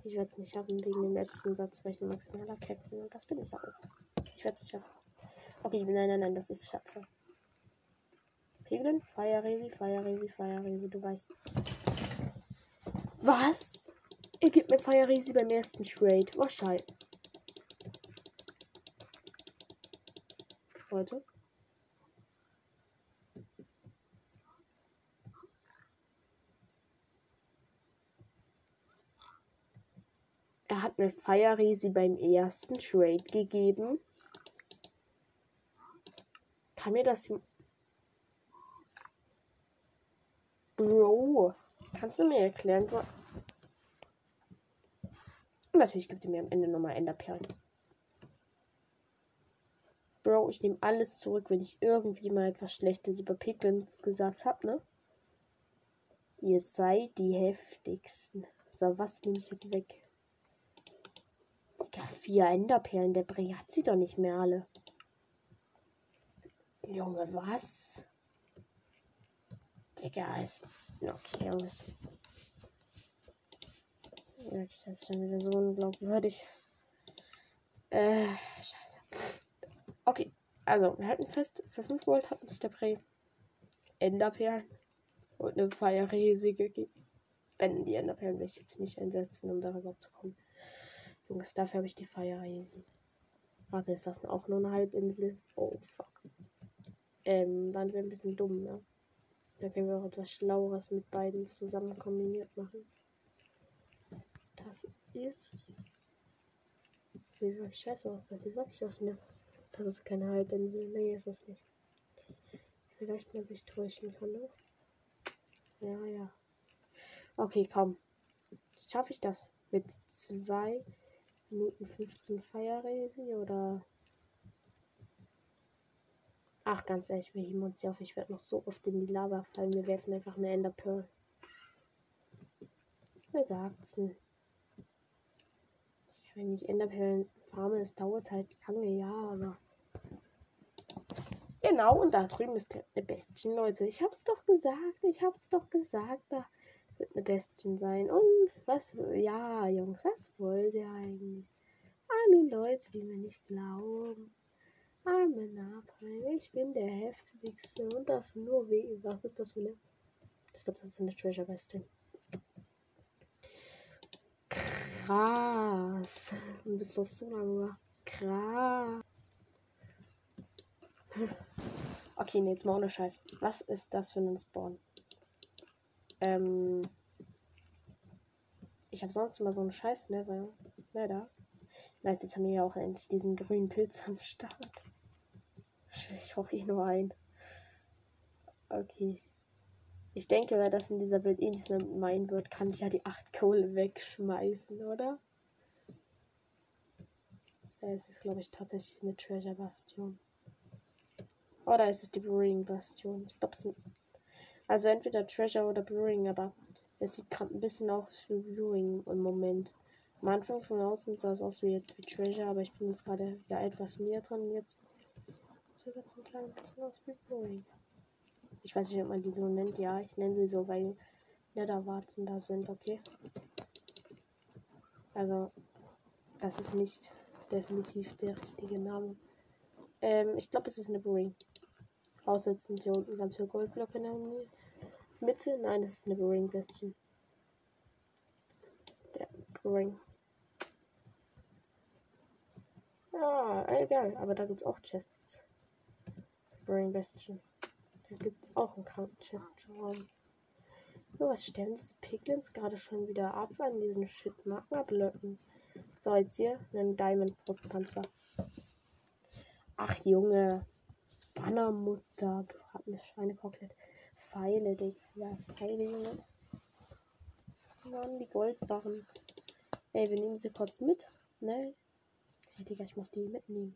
Ich werde es nicht schaffen wegen dem letzten Satz, weil ich ein maximaler Keck bin. Und das bin ich auch. Ich werde es nicht schaffen. Okay, nein, nein, nein, das ist Schaffe. Piglin, Feierresi, Feierresi, Feierresi, du weißt. Was? Er gibt mir Feierresi beim ersten Trade. Wahrscheinlich. Leute. Er hat mir Feierresi beim ersten Trade gegeben. Kann mir das Bro, kannst du mir erklären, wo. Und natürlich gibt er mir am Ende nochmal Enderperlen. Bro, ich nehme alles zurück, wenn ich irgendwie mal etwas Schlechtes über Piglins gesagt habe, ne? Ihr seid die heftigsten. So, was nehme ich jetzt weg? Digga, vier Enderperlen. Der Brie hat sie doch nicht mehr alle. Junge, was? Digga, ist. Okay, Jungs. Das ist schon wieder so unglaubwürdig. Äh, scheiße. Okay, also, wir halten fest, für 5 Gold hat uns der Prey Enderperlen und eine Feierrese gegeben. Wenn die Enderperlen will ich jetzt nicht einsetzen, um darüber zu kommen. Jungs, dafür habe ich die Feierresen. Warte, ist das auch nur eine Halbinsel? Oh, fuck. Ähm, dann wäre ein bisschen dumm, ne? Da können wir auch etwas Schlaueres mit beiden zusammen kombiniert machen. Das ist. Sieht scheiße aus. Das sieht wirklich aus eine. Das ist keine Halbinsel. Nee, ist es nicht. Vielleicht man sich täuschen kann, ne? Ja, ja. Okay, komm. Schaffe ich das? Mit 2 Minuten 15 Feierresi oder Ach, ganz ehrlich, wir heben uns hier auf. Ich werde noch so oft in die Lava fallen. Wir werfen einfach eine Ender Pearl. Wer sagt's denn? Wenn ich Enderperlen farme, es dauert halt lange, ja, aber. Genau, und da drüben ist eine Bestien, Leute. Ich hab's doch gesagt, ich hab's doch gesagt, da wird eine Bestien sein. Und was, ja, Jungs, was wollt ihr eigentlich? Alle Leute, die mir nicht glauben. Arme Napalm, ich bin der heftigste und das nur wegen. Was ist das für eine? Ich glaube, das ist eine Treasure Weste. Krass. Du bist doch so lange. Krass. [laughs] Okay, nee, jetzt mal ohne Scheiß. Was ist das für ein Spawn? Ähm. Ich habe sonst immer so einen Scheiß, ne? Weil, ne, da. Nice, jetzt haben wir ja auch endlich diesen grünen Pilz am Start. Ich hoffe ich nur ein. Okay. Ich denke, weil das in dieser Welt eh nichts mehr meinen wird, kann ich ja die 8 Kohle wegschmeißen, oder? Es ist, glaube ich, tatsächlich eine Treasure Bastion. Oder ist es die Brewing Bastion? Ich glaube, es sind. Also entweder Treasure oder Brewing, aber es sieht gerade ein bisschen aus wie Brewing im Moment. Am Anfang von außen sah es aus wie jetzt wie Treasure, aber ich bin jetzt gerade ja etwas näher dran. Jetzt sogar zum kleinen bisschen aus wie Boeing. Ich weiß nicht, ob man die so nennt. Ja, ich nenne sie so, weil Netherwarzen da sind, okay? Also, das ist nicht definitiv der richtige Name. Ähm, ich glaube, es ist eine Boeing. Außer jetzt sind hier unten ganz viele Goldblöcke in der Mitte. Nein, es ist eine Boeing Bastion. Der Boeing. Ah, egal, aber da gibt es auch Chests. Brain Bastion. Da gibt es auch einen Chest-Raum. So, was stellen diese Piglins gerade schon wieder ab an diesen shit Magma-Blöcken? So, jetzt hier einen Diamond-Brustpanzer. Ach, Junge. Bannermuster. Gebratene Schweinekotelett. Pfeile, Digga. Ja, Pfeile, Junge. Mann, die Goldbarren. Ey, wir nehmen sie kurz mit. Ne? Hey, Digga, ich muss die mitnehmen.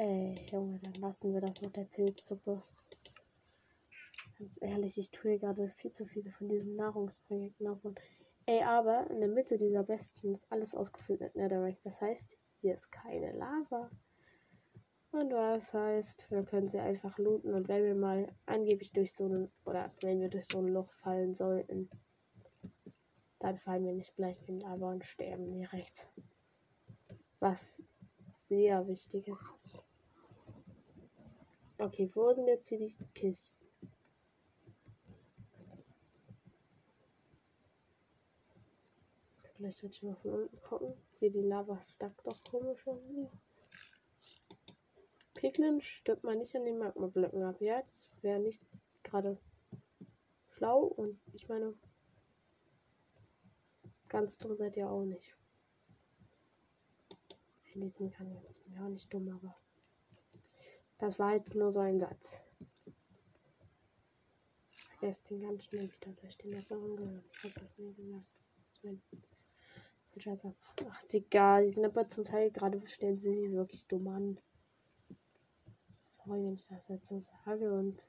Ey, Junge, dann lassen wir das mit der Pilzsuppe. Ganz ehrlich, ich tue gerade viel zu viele von diesen Nahrungsprojekten auf. Und ey, aber in der Mitte dieser Bestien ist alles ausgefüllt mit Netherrack. Das heißt, hier ist keine Lava. Und was heißt, wir können sie einfach looten. Und wenn wir mal angeblich durch so ein, oder wenn wir durch so ein Loch fallen sollten, dann fallen wir nicht gleich in Lava und sterben direkt. Was sehr wichtig ist. Okay, wo sind jetzt hier die Kisten? Vielleicht sollte ich mal von unten gucken. Hier die Lava stuck doch komisch irgendwie. Piglin stirbt man nicht an den Magmablöcken ab. Ja, das wäre nicht gerade schlau und ich meine, ganz dumm seid ihr auch nicht. Diesem kann jetzt ja auch nicht dumm, aber das war jetzt nur so ein Satz. Vergesst den ganz schnell wieder durch den letzten gehört. Ich hab das mir gesagt. Das mein falscher Satz. Ach, egal. Die sind aber zum Teil gerade stellen sie sich wirklich dumm an. Sorry, wenn ich das jetzt so sage. Und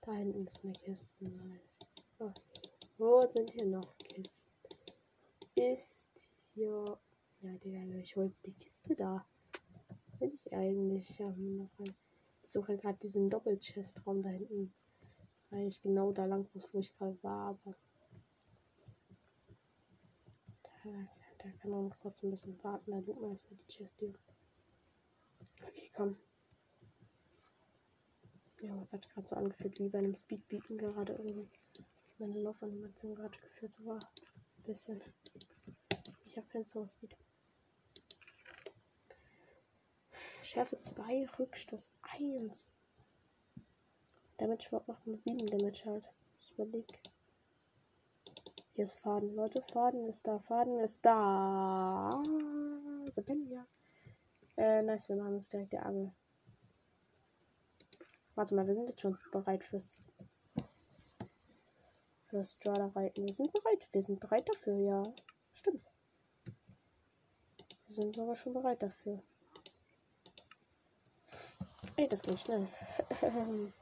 da hinten ist eine Kiste. Oh. Wo sind hier noch Kisten? Ist hier. Ja, Digga, ich hol jetzt die Kiste da will ich eigentlich ähm, noch. Ich suche gerade diesen Doppelchest-Raum da hinten. Weil ich genau da lang muss, wo ich gerade war, aber. Da, da kann man kurz ein bisschen warten, da tut man erstmal die Chest hier. Okay, komm. Ja, was hat gerade so angefühlt wie bei einem Speedbeaten gerade irgendwie. Meine Laufanimation gerade geführt so war. Ein bisschen. Ich habe kein Soul Speed. Schärfe 2, Rückstoß 1. Damage macht nur 7 Damage halt. Ich überleg. Hier ist Faden. Leute, Faden ist da. Faden ist da. Sabenia. Äh, nice, wir machen uns direkt die Angel. Warte mal, wir sind jetzt schon bereit fürs fürs Strada reiten. Wir sind bereit. Wir sind bereit dafür, ja. Stimmt. Wir sind sogar schon bereit dafür. Ey, das ging schnell. [laughs]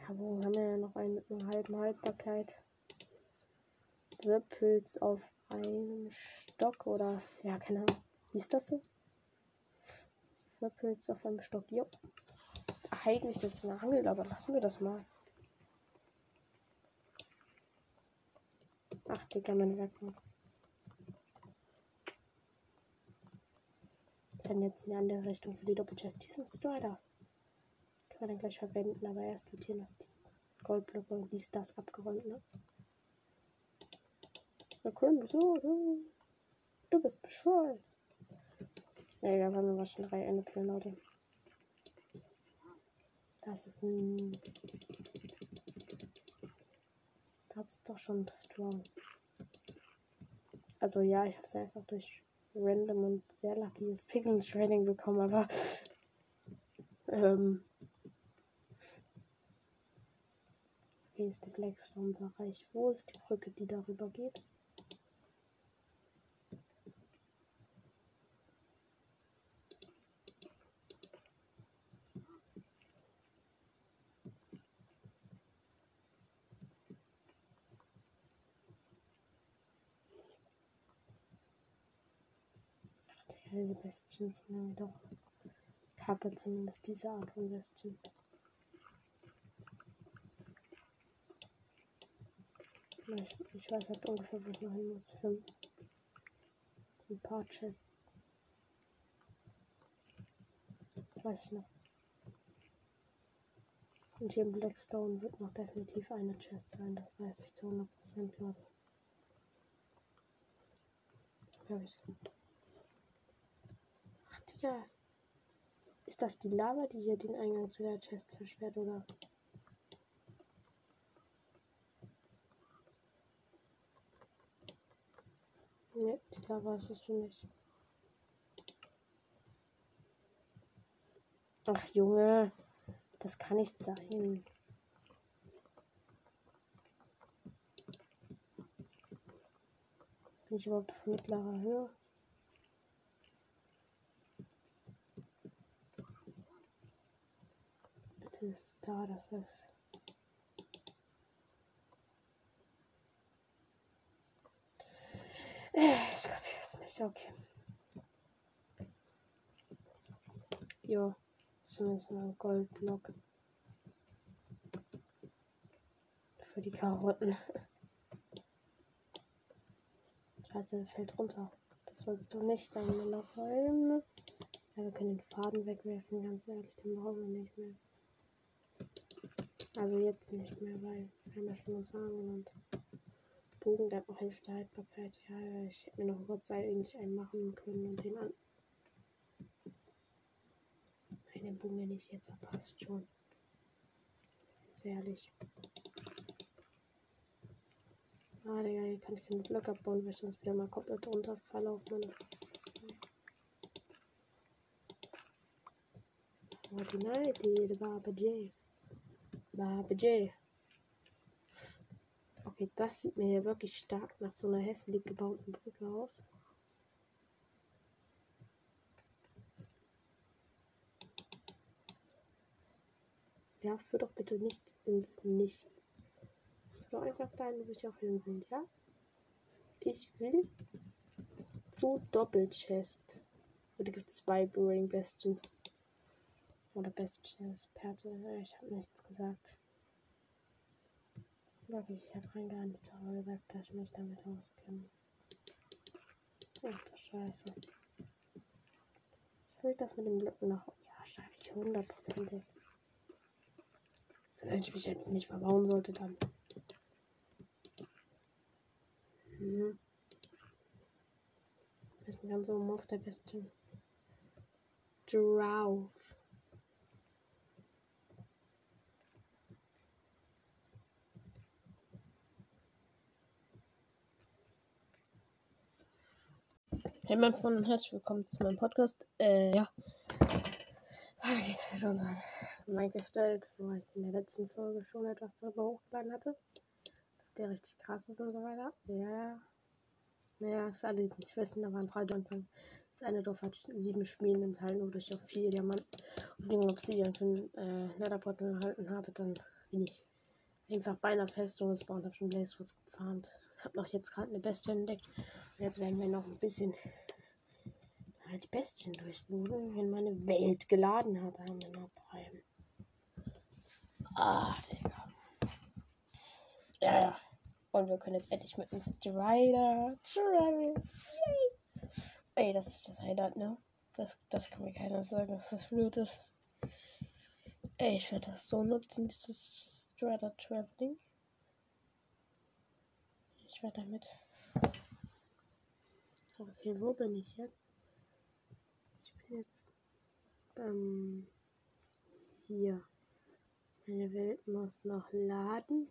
ja, wo haben wir noch einen mit einer halben Haltbarkeit? Wirpels auf einem Stock oder ja, keine Ahnung. Wie ist das so? Wirpels auf einem Stock, jo. Eigentlich das ist eine Angel, aber lassen wir das mal. Ach, Digga, meine Werkbank. Jetzt in die andere Richtung für die Doppelchest. Diesen Strider können wir dann gleich verwenden, aber erst wird hier noch die Goldblöcke und dies, das abgeräumt, ne? Du wirst Bescheid. Ja, ja, haben wir schon drei Ende Leute. Das ist ein. Das ist doch schon strong. Also ja, ich habe es einfach durch random und sehr luckyes Picking Training bekommen, aber ähm, hier ist der Blackstone-Bereich. Wo ist die Brücke, die darüber geht? Bestien sind irgendwie doch kacke, zumindest diese Art von Bestien. Ich, ich weiß halt ungefähr, wo ich noch hin muss für ein paar Chests. Weiß ich noch. Und hier im Blackstone wird noch definitiv eine Chest sein, das weiß ich zu 100% Leute. Glaube ich. Ja. Ist das die Lava, die hier den Eingang zu der Chest versperrt, oder? Ne, die Vermittler weißt du nicht. Ach Junge, das kann nicht sein. Bin ich überhaupt auf mittlerer Höhe? Bitte ist da, dass es. Ich kapiere es nicht, okay. Jo, zumindest mal ein Goldblock. Für die Karotten. Scheiße, der fällt runter. Das sollst du nicht dein Müller räumen. Ja, wir können den Faden wegwerfen, ganz ehrlich, den brauchen wir nicht mehr. Also jetzt nicht mehr, weil wir haben ja schon uns angewandt. Bogen, der hat noch Hälfte Haltbarkeit. Ja, ich hätte mir noch kurz eigentlich einen machen können und den an. Nein, den Bogen, den ich jetzt passt schon. Sehr ehrlich. Ah, Digga, hier kann ich keinen Block abbauen, weil ich sonst wieder mal komplett runterfalle auf meine Fresse. Fortnite, die Baba J. Baba J. Okay, das sieht mir ja wirklich stark nach so einer hässlich gebauten Brücke aus. Ja, führ doch bitte nicht ins Nicht doch einfach dahin, wo ich auch hin will, ja? Ich will zu Doppelchest. Oder gibt es zwei Brewing Bastions? Oder Bastions Perte. Ich habe nichts gesagt. Wirklich, ich habe rein gar nichts darüber gesagt, dass ich mich damit auskenne. Ach du Scheiße. Ich will das mit dem Blöcken noch. Ja, schaffe ich hundertprozentig. Wenn ich mich jetzt nicht verbauen sollte, dann. Mhm. Das ist ein oben auf der besten. Drauf. Hey mein Freund und herzlich willkommen zu meinem Podcast. Äh, ja. Weiter geht's mit unserem Minecraft, wo ich in der letzten Folge schon etwas darüber hochgeladen hatte der richtig krass ist und so weiter. Ja. Naja, für alle, die nicht wissen, da waren drei Anfang. Das eine Dorf hat sieben Schmieden enthalten, wodurch ich auf vier Diamanten und den Obsidian für den äh, Netherportal erhalten habe. Dann bin ich einfach bei einer Festung gespawnt, habe schon Blazewoods gefarmt. Habe noch jetzt gerade eine Bestie entdeckt. Und jetzt werden wir noch ein bisschen die Bestien durchluden, wenn meine Welt geladen hat. Noch Prime. Ah, Digga. Ja, ja. Und wir können jetzt endlich mit einem Strider. Yay! Ey, das ist das Highlight, ne? Das, das kann mir keiner sagen, dass das blöd ist. Ey, ich werde das so nutzen, dieses Strider Traveling. Ich werde damit. Okay, wo bin ich jetzt? Ich bin jetzt ähm, hier. Meine Welt muss noch laden.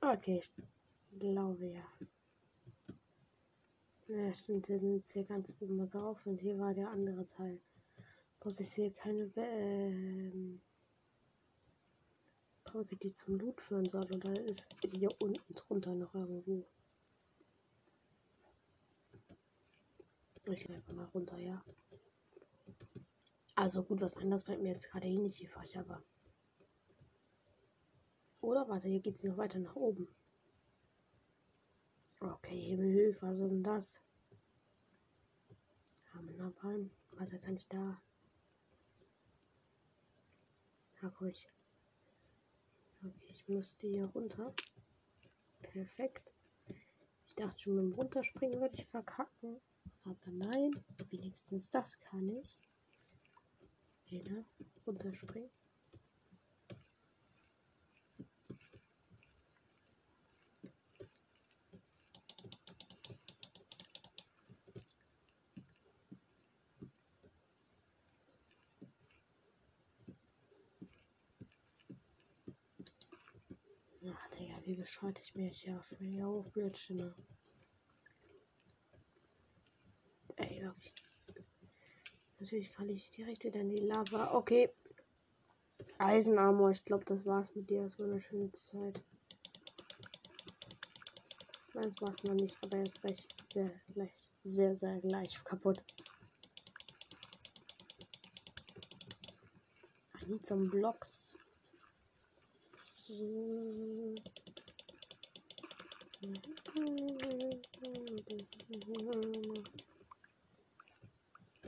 Okay, ich glaube ja. Ja, stimmt, hier sind hier ganz oben drauf und hier war der andere Teil. Muss ich hier keine ähm, Brücke, die zum Loot führen soll, oder ist hier unten drunter noch irgendwo? Ich laufe mal runter, ja. Also gut, was anderes bringt mir jetzt gerade eh nicht Fach, aber. Oder warte, hier geht es noch weiter nach oben. Okay, Himmelhilfe, was ist denn das? Hammerbein. Warte, kann ich da? Ja, gut. Musste hier runter. Perfekt. Ich dachte schon, mit dem Runterspringen würde ich verkacken. Aber nein, wenigstens das kann ich. Ne? Runterspringen. Ach, Digga, bescheuert ich mich ja schon wieder hochblödsche, ne? Nee, wirklich. Natürlich falle ich direkt wieder in die Lava. Okay. Eisenarmor, ich glaube, das war's mit dir. Es war eine schöne Zeit. Meins war es noch nicht, aber er ist gleich sehr, gleich, sehr, sehr gleich kaputt. I need some blocks.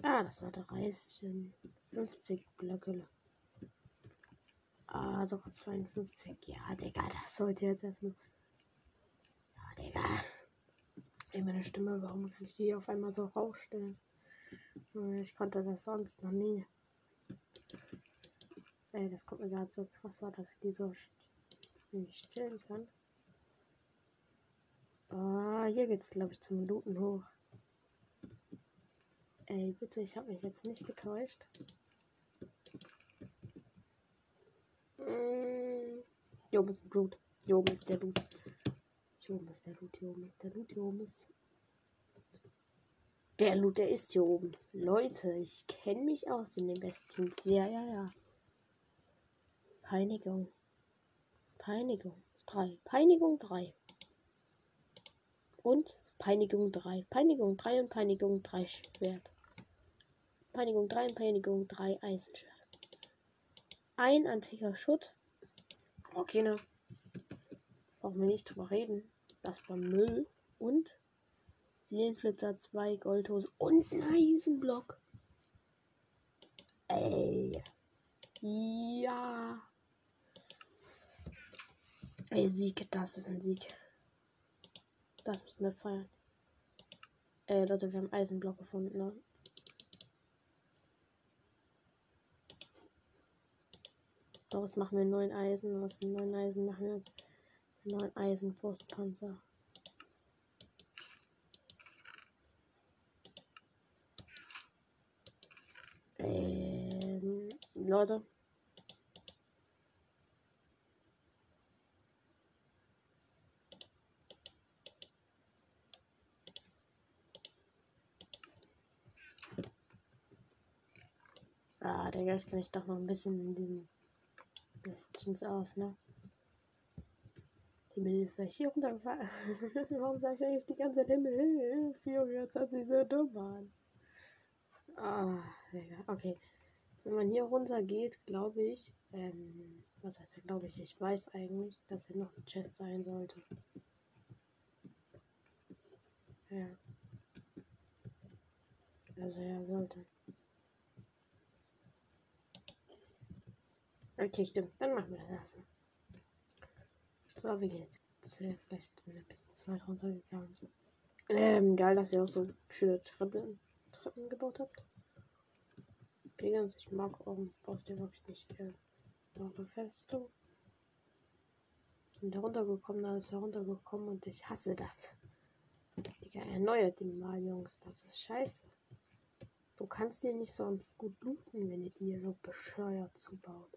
Ah, das war der Reischen. 50 Blöcke. Ah, sogar 52. Ja, Digga, das sollte jetzt erstmal. Ja, Digga. Ey, meine Stimme, warum kann ich die auf einmal so rausstellen? Ich konnte das sonst noch nie. Ey, das kommt mir gerade so krass vor, dass ich die so nicht chillen kann. Ah, hier geht's, glaube ich, zum Looten hoch. Ey, bitte, ich habe mich jetzt nicht getäuscht. Mm, hier oben ist ein Loot. Hier oben ist der Loot. Hier oben ist der Loot, hier oben ist der Loot, hier oben ist. Der Loot, der ist hier oben. Leute, ich kenne mich aus in den Bestien. Ja, ja, ja. Peinigung. Peinigung 3. Peinigung 3. Und Peinigung 3. Peinigung 3 und Peinigung 3 Schwert. Peinigung 3 und Peinigung 3 Eisenschwert. Ein antiker Schutt. Okay, ne? Brauchen wir nicht drüber reden. Das war Müll. Und Seelenflitzer 2 Goldhose und ein Eisenblock. Ey. Ja. Ey, Sieg, das ist ein Sieg. Das müssen wir feiern. Ey, Leute, wir haben Eisenblock gefunden, ne? Daraus machen wir neun Eisen. Was sind neun Eisen? Machen wir jetzt neun Eisenbrustpanzer. Ähm, Leute, Kann ich doch noch ein bisschen in diesen Questions aus, ne? Himmelhilfe, hier runtergefallen. [laughs] Warum sag ich eigentlich die ganze Zeit Himmelhilfe? Junge, jetzt hat sich so dumm an. Ah, okay. Wenn man hier runter geht, glaube ich, ähm, was heißt ja, glaube ich, ich weiß eigentlich, dass hier noch ein Chest sein sollte. Ja. Also ja, sollte. Okay, stimmt. Dann machen wir das. So, wie geht's? Vielleicht bin ich ein bisschen zu weit runtergegangen. Ähm, geil, dass ihr auch so schöne Treppen, Treppen gebaut habt. Übrigens, ich mag oben, brauchst du wirklich nicht äh, eure Festung. Und heruntergekommen, da ist heruntergekommen und ich hasse das. Digga, erneuert den mal, Jungs. Das ist scheiße. Du kannst dir nicht sonst gut looten, wenn ihr die so bescheuert zubaut.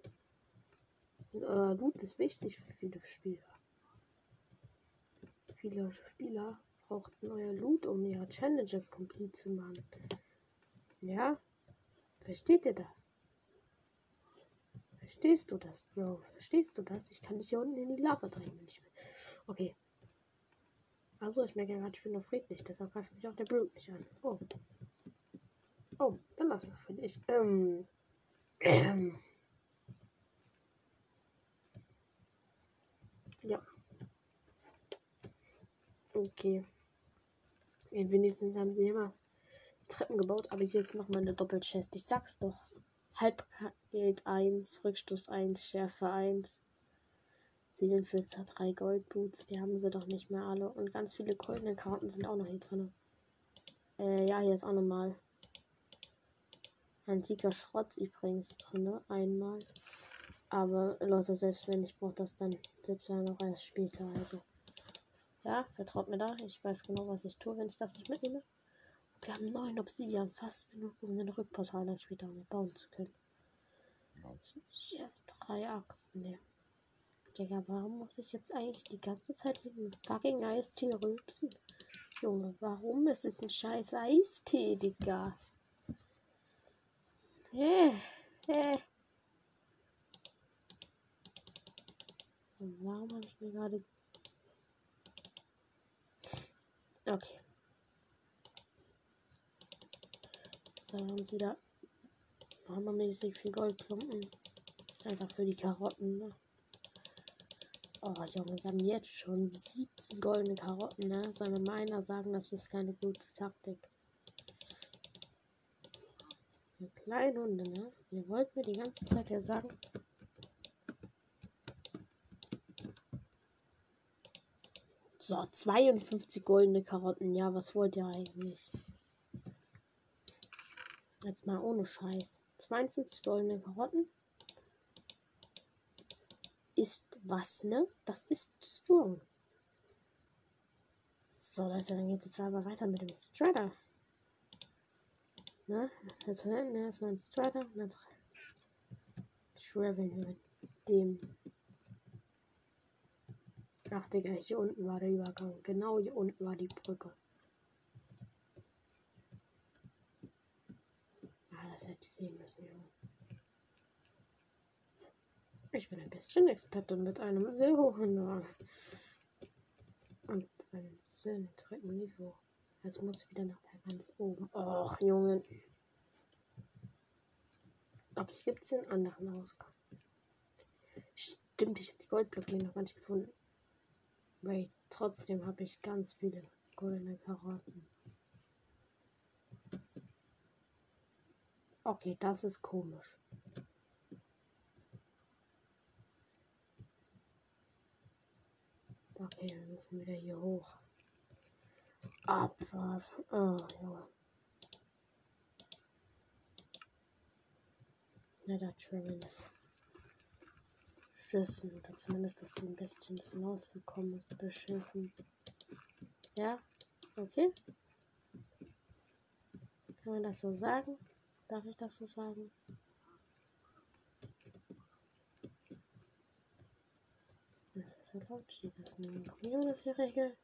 Äh, Loot ist wichtig für viele Spieler. Viele Spieler brauchten euer Loot, um ihre Challenges komplett zu machen. Ja? Versteht ihr das? Verstehst du das, Bro? Verstehst du das? Ich kann dich hier unten in die Lava drängen, wenn ich will. Okay. Also, ich merke gerade, ich bin noch friedlich, deshalb greift mich auch der Blut nicht an. Oh. Oh, dann lassen wir für dich. Ähm. Ähm. Ja. Okay. Wenigstens haben sie immer Treppen gebaut, aber hier ist nochmal eine Doppelchest. Ich sag's doch. Halbgeld 1, Rückstoß 1, Schärfe 1. Seelenflitzer 3 Goldboots, die haben sie doch nicht mehr alle. Und ganz viele goldene Karten sind auch noch hier drin. Äh, ja, hier ist auch nochmal. Antiker Schrott übrigens drin, einmal. Aber Leute, selbst wenn ich brauche das dann selbst dann auch erst später. Also ja, vertraut mir da. Ich weiß genau, was ich tue, wenn ich das nicht mitnehme. Wir haben neun Obsidian, fast genug, um den Rückportal dann später bauen zu können. Ich habe drei Achsen, ne. Digga, warum muss ich jetzt eigentlich die ganze Zeit mit dem fucking Eistee rülpsen? Junge, warum? Es ist ein scheiß Eistee, Digga. Hä? Hä? Warum habe ich mir gerade. Okay. So, haben sie wieder hammermäßig viel Goldklumpen. Einfach für die Karotten, ne? Oh Junge, wir haben jetzt schon 17 goldene Karotten, ne? Soll meiner sagen, das ist keine gute Taktik. Ihr kleinen Hunde, ne? Ihr wollt mir die ganze Zeit ja sagen. So, 52 goldene Karotten. Ja, was wollt ihr eigentlich? Jetzt mal ohne Scheiß. 52 goldene Karotten ist was, ne? Das ist strong. So, Leute, dann geht es jetzt aber weiter mit dem Strider. Ne? Das hinten erstmal ein Strider und dann Traveln mit dem. Ach, Digga, hier unten war der Übergang. Genau hier unten war die Brücke. Ah, das hätte ich sehen müssen, Junge. Ich bin ein bisschen Experte mit einem sehr hohen Rang. Und einem sehr niedrigen Niveau. Jetzt muss ich wieder nach da ganz oben. Och, Junge. Okay, gibt es einen anderen Ausgang? Stimmt, ich habe die Goldblöcke noch gar nicht gefunden. Wait, trotzdem habe ich ganz viele goldene Karotten. Okay, das ist komisch. Okay, wir müssen wieder hier hoch. Abfahrt. Oh, Junge. Ja, da Travis. Schüssen. Oder zumindest, dass sie ein bisschen rauszukommen ist. Beschissen. Ja? Okay. Kann man das so sagen? Darf ich das so sagen? so laut steht das in der Community-Regel.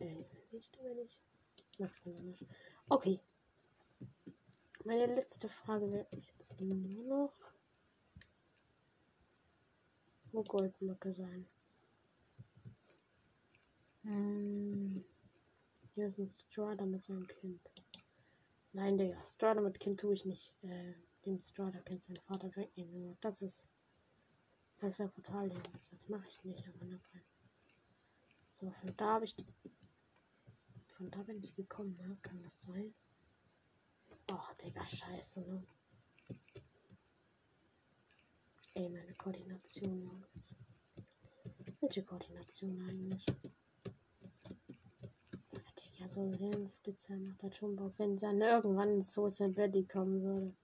Äh, nicht, aber nicht. Magst du nicht. Okay. Meine letzte Frage wäre jetzt nur noch, wo Goldblöcke sein. Hm. Hier ist ein Strider mit seinem Kind. Nein, Digga, Strider mit Kind tue ich nicht. Äh, dem Strider kennt seinen Vater wegnehmen. Das ist das wäre brutal, Jungs. Das mache ich nicht, aber ne, So, von da habe ich. Von da bin ich gekommen, ne? Kann das sein? Ach, Digga, scheiße, ne? Ey, meine Koordination. Welche Koordination eigentlich? Digga, so Seelenflitzer macht das schon Bock, wenn dann irgendwann so sein Betty kommen würde.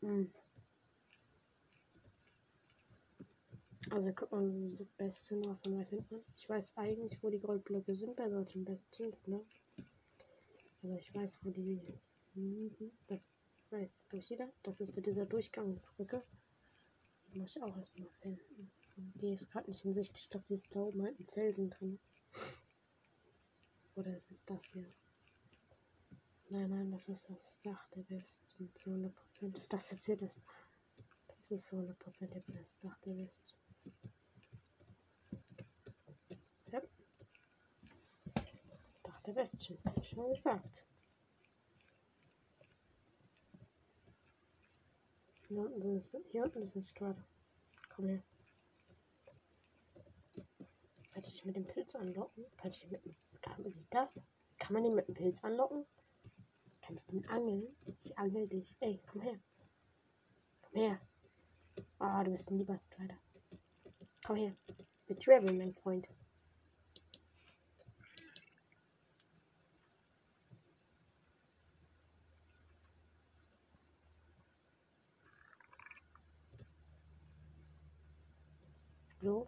Hm. Also guck mal, das Beste noch von weit hinten. Ich weiß eigentlich, wo die Goldblöcke sind bei solchen Bestens, ne? Also ich weiß, wo die liegen. Das weiß glaube ich jeder. Das ist bei dieser Durchgangsbrücke. Muss ich auch erstmal finden. Die ist gerade nicht in Sicht. Ich glaube, die ist da oben halt ein Felsen drin. Oder ist es das hier? Nein, nein, das ist das Dach der Westen. Zu 100% ist das jetzt hier das. Das ist zu 100% jetzt das Dach der Westen. Ja. Dachte Westchen, schon gesagt. Hier unten, ist, hier unten ist ein Strata. Komm her. Kann ich dich mit dem Pilz anlocken? Kann ich den mit dem. Wie das? Kann man den mit dem Pilz anlocken? Kann ich den angeln? Ich angel dich. Ey, komm her. Komm her. Oh, du bist ein lieber Strider. Komm her. Wir traveln, mein Freund. So.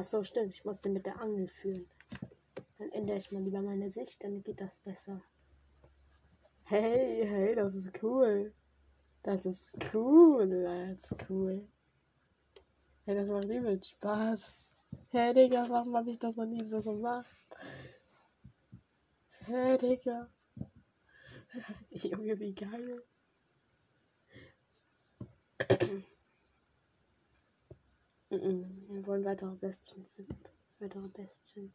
Ach so, stimmt. Ich musste mit der Angel führen. Dann ändere ich mal lieber meine Sicht, dann geht das besser. Hey, hey, das ist cool. Das ist cool, das ist cool. Ja, das macht übel Spaß. Hey, Digga, warum habe ich das noch nie so gemacht? Hey, Digga. [laughs] Junge, wie geil. [clears throat] Wir wollen weitere Bestien finden. Weitere Bestien.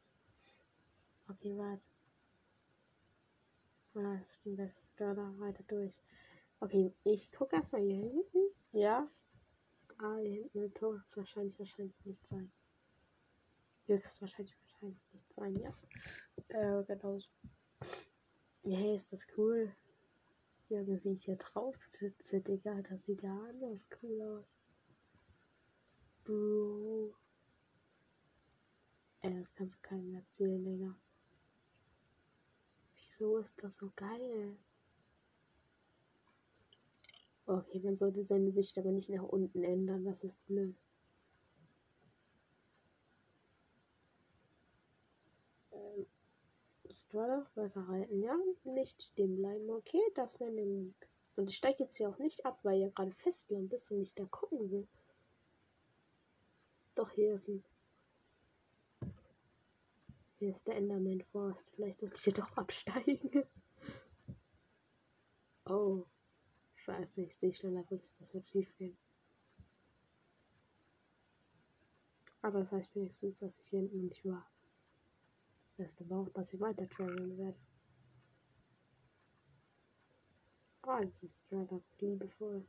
Okay, warte. Ah, es ging das gerade weiter durch. Okay, ich gucke erstmal hier hinten. Ja. Ah, hier hinten wird es wahrscheinlich, wahrscheinlich nicht sein. Höchstwahrscheinlich wahrscheinlich nicht sein, ja. Äh, genau so. Ja, hey, ist das cool. Irgendwie ich hier drauf sitze, Digga. Das sieht ja anders cool aus. Bro. Ey, das kannst du keinem erzählen, Digga. Wieso ist das so geil? Okay, man sollte seine Sicht aber nicht nach unten ändern, das ist blöd. Ähm, Strider, Wasser reiten, ja, nicht stehen bleiben, okay, das wäre lieb. Und ich steige jetzt hier auch nicht ab, weil ihr gerade Festland ist und ich da gucken will. Doch, hier ist ein. Hier ist der Enderman Forst. Vielleicht sollte ich hier doch absteigen. [laughs] Oh. Scheiße, ich sehe schon, das wird schief gehen. Aber das heißt wenigstens, dass ich hier hinten nicht war. Das heißt aber auch, dass ich weiter traveln werde. Oh, das ist das liebevoll.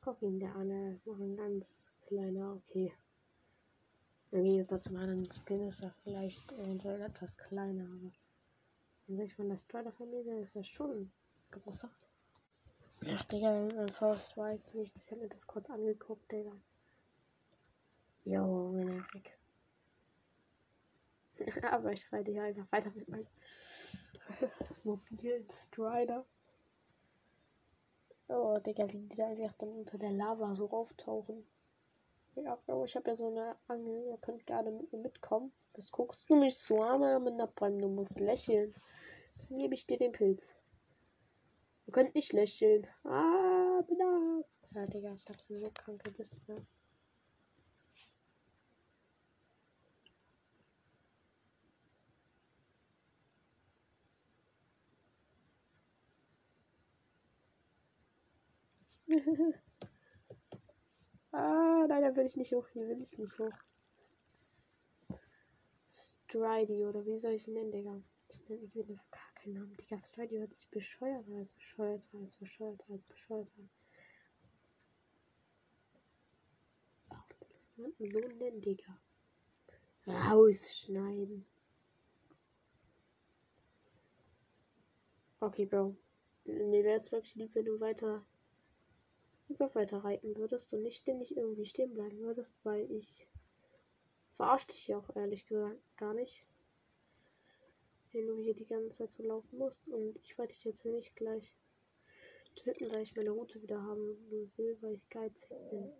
Guck ihn der an, er ist noch ein ganz kleiner, okay. Im Gegensatz zu meinem Spin ist er vielleicht eventuell etwas kleiner, aber an sich von der Strider-Familie ist er schon größer. Ach, Digga, mein Faust weiß nicht. Ich hab mir das kurz angeguckt, Digga. Jo, nervig. [laughs] Aber ich reite hier einfach weiter mit meinem [laughs] mobilen Strider. Oh, Digga, wie die da einfach dann unter der Lava so auftauchen. Ja, ich habe ja so eine Angel. Ihr könnt gerne mit mir mitkommen. Was guckst du mich so an mit einer Palme? Du musst lächeln. Dann gebe ich dir den Pilz. Ihr könnt nicht lächeln. Ah, da. Ja, Digga, ich hab so kranke Liste. [laughs] ah, nein, da will ich nicht hoch. Hier will ich nicht hoch. Stridy oder wie soll ich ihn nennen, Digga? Ich nenne ich will gar keinen Namen. Digga, Stridy hört sich bescheuert als bescheuert als bescheuert als bescheuert an. So nennen, Digga. Rausschneiden. Okay, Bro. Mir wäre es wirklich lieb, wenn du weiter einfach weiter reiten würdest und nicht ständig irgendwie stehen bleiben würdest, weil ich verarsche dich ja auch ehrlich gesagt gar nicht. Wenn du hier die ganze Zeit so laufen musst und ich wollte dich jetzt nicht gleich töten, weil ich meine Route wieder haben will, weil ich geizig bin.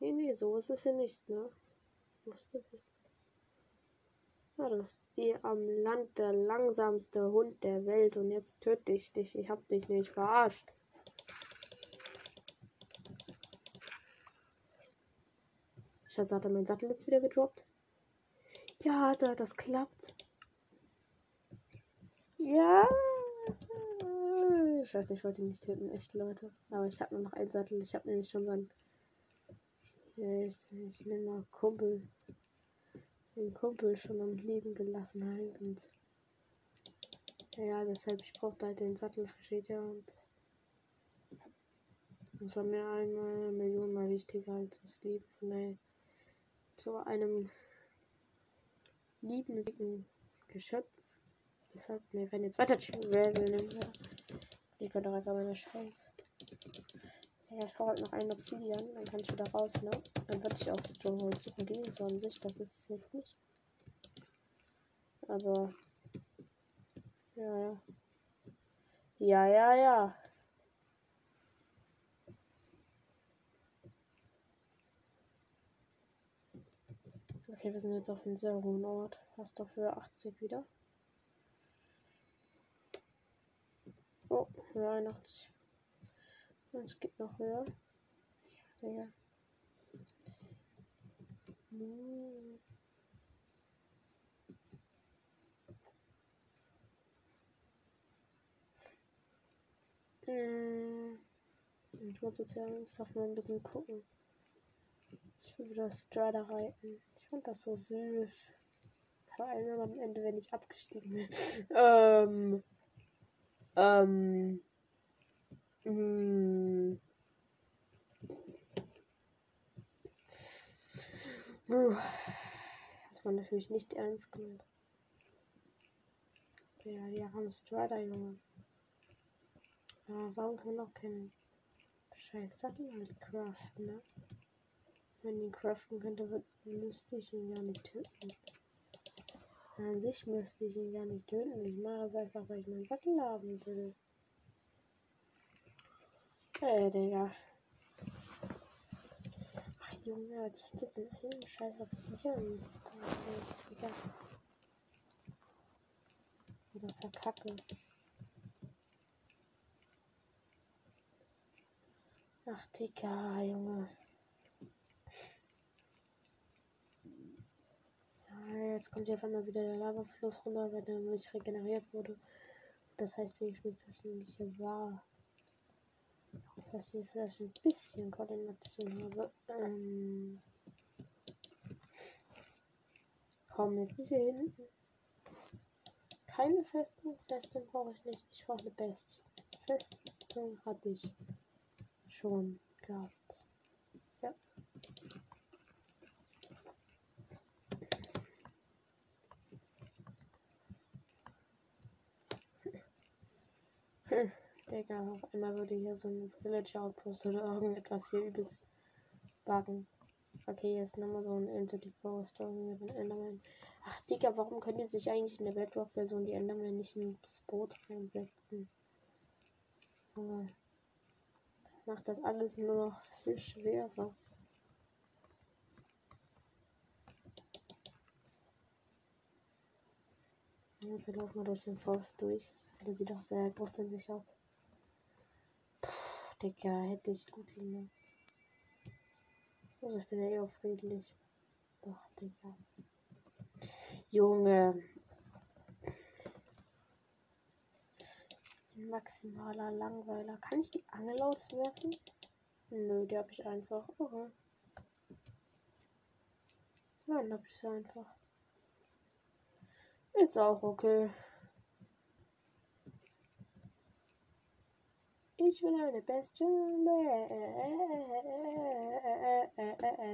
Nee, nee, so ist es ja nicht, ne? Musst du wissen. Ja, du bist eh am Land der langsamste Hund der Welt und jetzt töte ich dich. Ich hab dich nicht verarscht. Scheiße, hat er meinen Sattel jetzt wieder gedroppt? Ja, da, das klappt. Ja. Scheiße, ich wollte ihn nicht töten, echt, Leute. Aber ich habe nur noch einen Sattel. Ich habe nämlich schon seinen. Ich, ich nenne mal Kumpel. Den Kumpel schon am Leben gelassen halt. Und. Ja, deshalb, ich brauchte halt den Sattel, versteht ihr? Und das, das war mir einmal Million mal wichtiger als das Leben von der zu einem lieben Geschöpf. Deshalb, wir werden jetzt weiter. Ich kann doch einfach meine Scheiß. Ja, ich brauche halt noch einen Obsidian, dann kann ich wieder raus, ne? Dann würde ich auch Stronghold suchen gehen, so an sich, das ist es jetzt nicht. Aber. Ja, ja. Ja, ja, ja. Okay, wir sind jetzt auf einem sehr hohen Ort. Fast auf Höhe 80 wieder. Oh, Höhe 81. Es geht noch höher. Digga. Hm. Ich muss jetzt ernsthaft mal ein bisschen gucken. Ich will wieder Strider reiten. Ich fand das so süß. Vor allem am Ende, wenn ich abgestiegen bin. [laughs] ähm. Ähm. Hm. Das war natürlich nicht ernst gemeint. Ja, die haben Strider, Junge. Aber warum kann man auch keinen scheiß Sattel mit craften, ne? Wenn ihn craften könnte, müsste ich ihn ja nicht töten. An sich müsste ich ihn ja nicht töten. Ich mache es einfach, weil ich meinen Sattel haben will. Ey, Digga. Ach, Junge, als wenn ich jetzt in einem Scheiß auf Sichern Digga. Wieder verkacke. Ach, Digga, Junge. Ja, jetzt kommt hier auf einmal wieder der Lavafluss runter, weil der nicht regeneriert wurde. Das heißt wenigstens, dass ich nicht hier war. Das heißt wenigstens, dass ich ein bisschen Koordination habe. Ähm Komm, jetzt ist hier hinten. Keine Festung. Festung brauche ich nicht. Ich brauche eine Best. Festung hatte ich schon gehabt. Ja. Hm, Digga, auf einmal würde hier so ein Village Outpost oder irgendetwas hier übelst buggen. Okay, jetzt nochmal so ein Into the Forest mit den Enderman. Ach, Digga, warum können die sich eigentlich in der Bedrock-Version die Enderman nicht ins Boot reinsetzen? Oh macht das alles nur noch viel schwerer. Wir laufen mal durch den Forst durch. Der sieht doch sehr groß in sich aus. Digga, hätte ich gut hin. Also ich bin ja eher friedlich. Doch, Digga. Junge, Maximaler Langweiler. Kann ich die Angel auswerfen? Nö, die habe ich einfach. Okay. Nein, habe ich sie einfach. Ist auch okay. Ich will eine Bestie.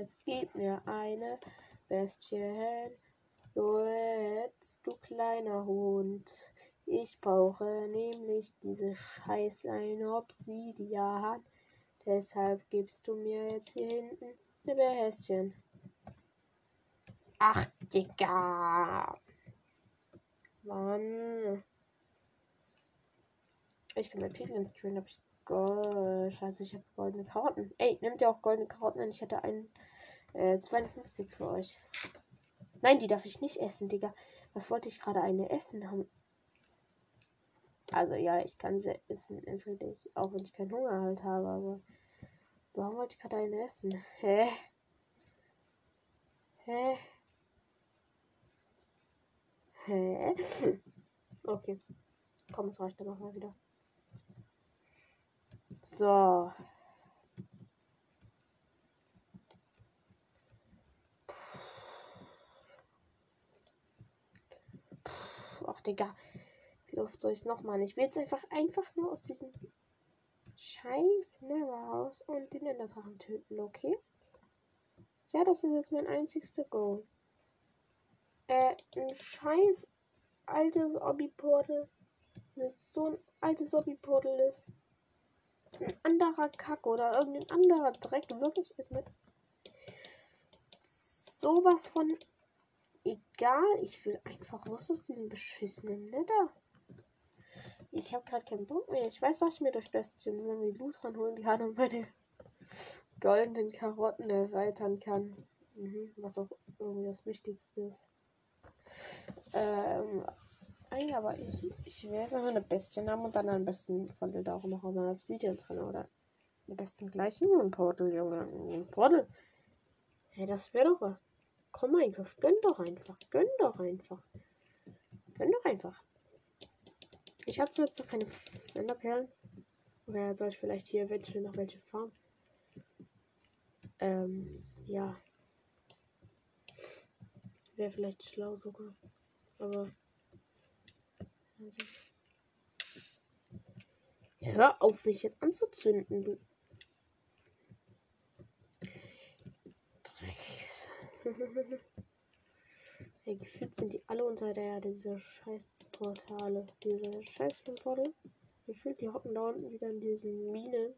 Es gibt mir eine Bestie. So jetzt, du kleiner Hund. Ich brauche nämlich diese scheiß eine Obsidian. Deshalb gibst du mir jetzt hier hinten eine Behäschen. Ach, Digga. Mann. Ich kann mein Piglin streamen, hab ich Gold. Scheiße, ich habe goldene Karotten. Ey, nehmt ihr auch goldene Karotten an? Ich hätte einen äh, 52 für euch. Nein, die darf ich nicht essen, Digga. Was wollte ich gerade eine essen haben? Also ja, ich kann sie essen, natürlich, auch wenn ich keinen Hunger halt habe, aber warum wollte ich gerade einen essen? Hä? Hä? Hä? [laughs] Okay. Komm, es reicht dann auch mal wieder. So. Ach, Digga. Wie oft soll ich nochmal? Ich will jetzt einfach, einfach nur aus diesem scheiß Never raus und den Enderdrachen töten, okay? Ja, das ist jetzt mein einzigster Goal. Äh, ein scheiß altes Obby-Portal. So ein altes Obby-Portal ist. Ein anderer Kack oder irgendein anderer Dreck wirklich ist mit sowas von egal. Ich will einfach los aus diesem beschissenen Nether. Ich habe gerade keinen Bock mehr. Ich weiß, dass ich mir durch Bestien irgendwie Loot ranholen kann und meine goldenen Karotten erweitern kann. Mhm, was auch irgendwie das Wichtigste ist. Ähm, Nein, aber ich, ich will jetzt einfach eine Bestien haben und dann am besten von der auch noch eine Obsidian drin, oder? Am besten gleich nur ein Portal, Junge. Ein Portal. Hey, das wäre doch was. Komm, Minecraft, gönn doch einfach. Gönn doch einfach. Gönn doch einfach. Ich habe zwar jetzt noch keine Enderperlen. Oder soll ich vielleicht hier welche noch welche farmen? Ähm, ja. Wäre vielleicht schlau sogar. Aber. Also. Hör auf, mich jetzt anzuzünden, du. Dreckiges. ja, [laughs] gefühlt sind die alle unter der Erde, diese scheiß Portale. Diese scheiß Portale. Gefühlt, die hocken da unten wieder in diesen Minen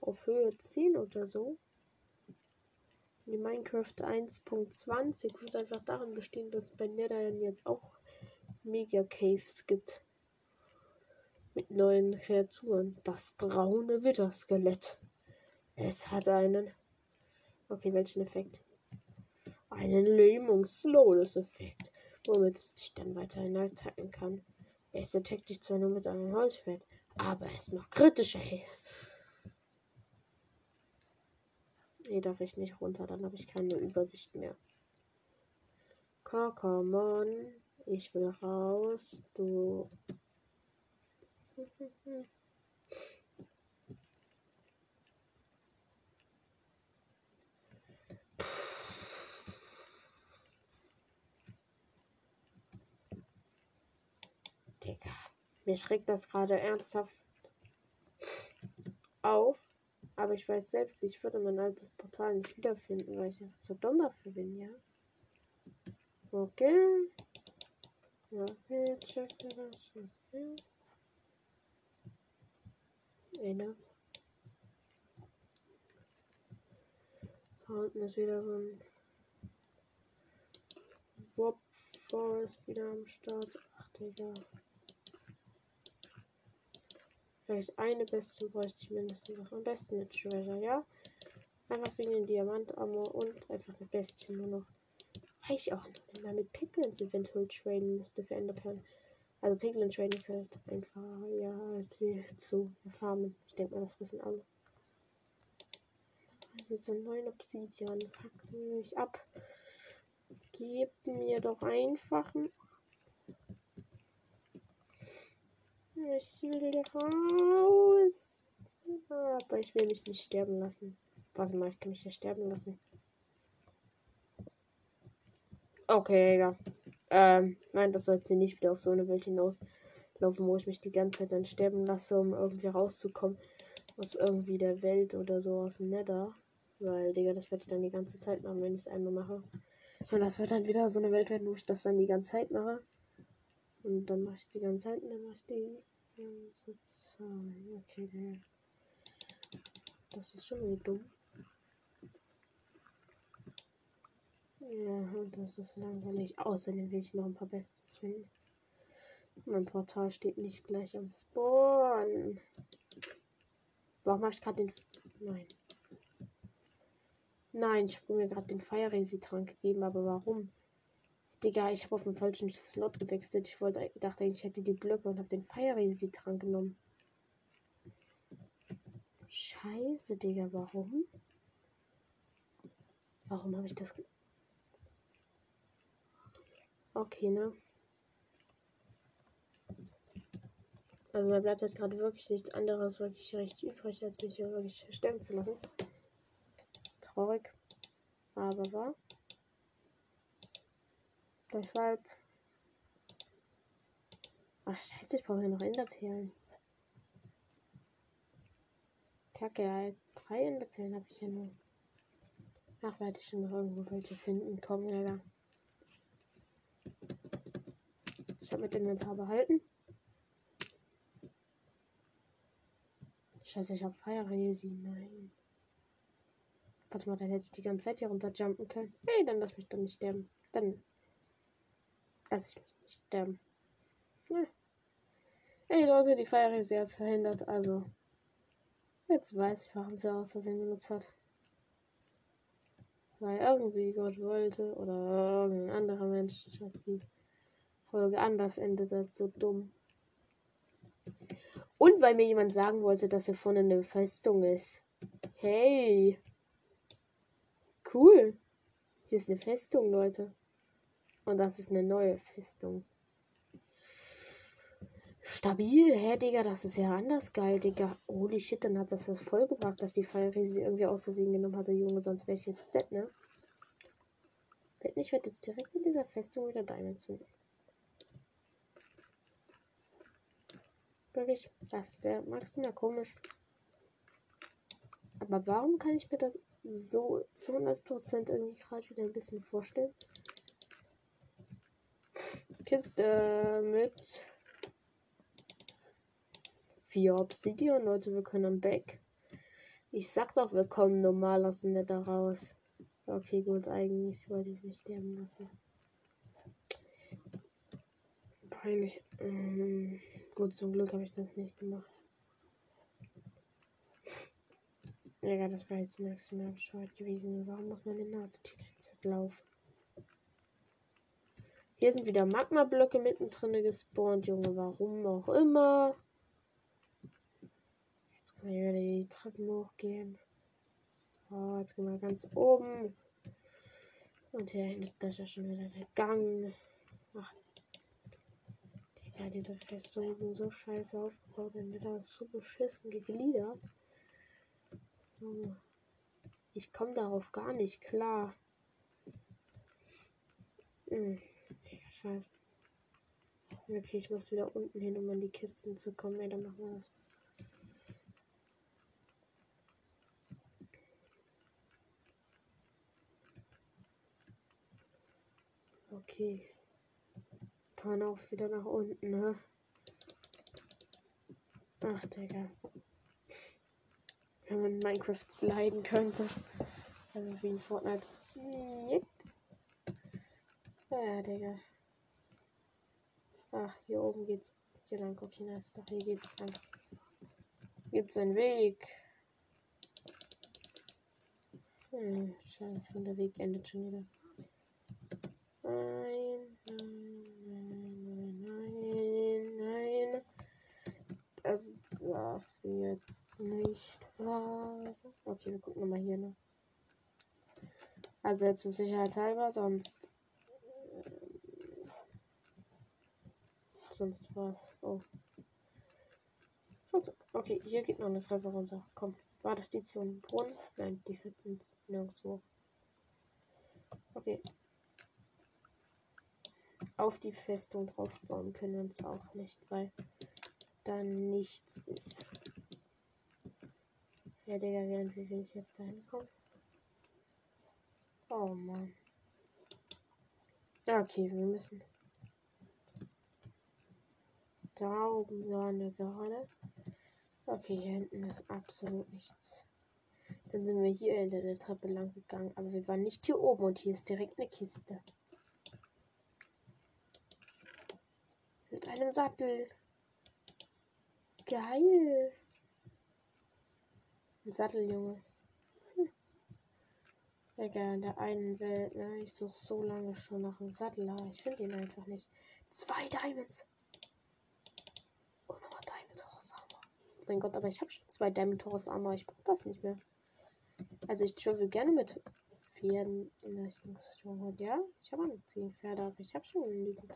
auf Höhe 10 oder so. Die Minecraft 1.20 wird einfach darin bestehen, dass bei Netherland jetzt auch Mega Caves gibt. Mit neuen Kreaturen. Das braune Witterskelett. Es hat einen. Okay, welchen Effekt? Einen Lähmungs-Slowness-Effekt, womit es dich dann weiterhin attacken kann. Es attackt dich zwar nur mit einem Holzschwert, aber es macht kritische Hilfe. Nee, darf ich nicht runter, dann habe ich keine Übersicht mehr. Come Ich will raus. Du. Digga. Mir schreckt das gerade ernsthaft auf. Aber ich weiß selbst, ich würde mein altes Portal nicht wiederfinden, weil ich einfach zu dumm dafür bin, ja. Okay. Okay, check das. Okay. Eine. Da unten ist wieder so ein Warp Forest wieder am Start. Ach, Digga. Vielleicht eine Bestie bräuchte ich mindestens noch. Am besten mit Treasure, ja? Einfach wegen den Diamantammer und einfach eine Bestie nur noch. Reicht auch man mit Piglins eventuell traden müsste für Enderperlen. Also Piglin traden ist halt einfach, ja, sie zu farmen. Ich denke mal, das wissen alle. Jetzt so neun Obsidian. Fuck mich ab. Gebt mir doch einfach ein Ich will raus. Aber ich will mich nicht sterben lassen. Warte mal, ich kann mich ja sterben lassen. Okay, ja. Ähm, nein, das soll jetzt hier nicht wieder auf so eine Welt hinauslaufen, wo ich mich die ganze Zeit dann sterben lasse, um irgendwie rauszukommen. Aus irgendwie der Welt oder so aus dem Nether. Weil, Digga, das werde ich dann die ganze Zeit machen, wenn ich es einmal mache. Und das wird dann wieder so eine Welt werden, wo ich das dann die ganze Zeit mache. Und dann mache ich die ganze Zeit und dann mache ich die ganze Zeit. Okay, der. Das ist schon wieder dumm. Ja, und das ist langsam nicht. Außerdem will ich noch ein paar Beste finden. Mein Portal steht nicht gleich am Spawn. Warum habe ich gerade den. Nein. Nein, ich habe mir gerade den Fire Trank gegeben, aber warum? Digga, ich habe auf den falschen Slot gewechselt. Ich wollte, dachte ich hätte die Blöcke und habe den Fire dran genommen. Scheiße, Digga, warum? Warum habe ich das? Okay, ne? Also da bleibt jetzt gerade wirklich nichts anderes wirklich recht übrig, als mich hier wirklich sterben zu lassen. Traurig. Aber wahr. Deshalb. Ach, scheiße, ich brauche ja noch Enderperlen. Kacke, ja, drei Enderperlen habe ich ja nur. Ach, werde ich schon noch irgendwo welche finden. Komm, Alter. Ich habe mit Inventar behalten. Scheiße, ich habe Fire. Nein. Warte mal, dann hätte ich die ganze Zeit hier runterjumpen können. Hey, dann lass mich doch nicht sterben. Dann Lass ich mich nicht sterben. Ja. Ey Leute, die Feier ist jetzt verhindert, also. Jetzt weiß ich, warum sie aus Versehen benutzt hat. Weil irgendwie Gott wollte oder irgendein anderer Mensch, dass die Folge anders endet als so dumm. Und weil mir jemand sagen wollte, dass hier vorne eine Festung ist. Hey. Cool. Hier ist eine Festung, Leute. Und das ist eine neue Festung. Stabil, hä, Digga, das ist ja anders geil, Digga. Holy shit, dann hat das das voll gebracht, dass die Fallriese irgendwie aus Versehen genommen hatte, Junge, sonst wäre ich jetzt dead, ne? Ich werde jetzt direkt in dieser Festung wieder Diamonds finden. Wirklich, das wäre maximal komisch. Aber warum kann ich mir das so zu 100% irgendwie gerade wieder ein bisschen vorstellen? Kiste mit vier Obsidian. Leute, wir können Back. Ich sag doch, wir kommen normal aus dem Nether raus. Okay, gut, eigentlich wollte ich mich sterben lassen. Peinlich. Ähm, gut, zum Glück habe ich das nicht gemacht. Ja, das war jetzt maximal bescheuert gewesen. Warum muss meine Nase die ganze Zeit laufen? Hier sind wieder Magma-Blöcke mittendrin gespawnt, Junge. Warum auch immer. Ich werde die Treppen hochgehen. So, jetzt gehen wir ganz oben. Und hier endet das ja schon wieder der Gang. Ach. Ja, diese Festungen sind so scheiße aufgebaut. Dann wird das so beschissen gegliedert. Ich komme darauf gar nicht klar. Hm. Scheiße. Okay, ich muss wieder unten hin, um an die Kisten zu kommen. Ey, dann machen wir das. Okay. Dann auch wieder nach unten, ne? Ach, Digga. Wenn man Minecraft sliden könnte. Also wie in Fortnite. Ja, Digga. Ach, hier oben geht's hier lang. Okay, nice. Doch, hier geht's lang. Gibt's einen Weg. Hm, scheiße, der Weg endet schon wieder. Nein, nein, nein, nein. Das darf jetzt nicht wahr sein. Okay, wir gucken mal hier noch. Also jetzt zur Sicherheit halber, sonst. sonst was. Oh. Okay, hier geht noch eine Treppe runter. Komm. War das die zum Brunnen? Nein, die führt nirgendwo. Okay, auf die Festung drauf bauen können wir uns auch nicht, weil da nichts ist. Ja, Digga, wie will ich jetzt da hinkommen? Oh Mann. Okay, wir müssen. Da oben war eine gerade. Okay, hier hinten ist absolut nichts. Dann sind wir hier in der Treppe lang gegangen, aber wir waren nicht hier oben und hier ist direkt eine Kiste. Mit einem Sattel. Geil. Ein Sattel, Junge. Hm. Digga, in der einen Welt, ne? Ich suche so lange schon nach einem Sattel, aber ich finde ihn einfach nicht. Zwei Diamonds. Und nochmal Diamond Horse Armor. Oh mein Gott, aber ich habe schon zwei Diamond Horse Armor. Ich brauche das nicht mehr. Also ich travel gerne mit Pferden in Richtung Stronghold. Ja, ich habe noch zehn Pferde, aber ich habe schon genügend.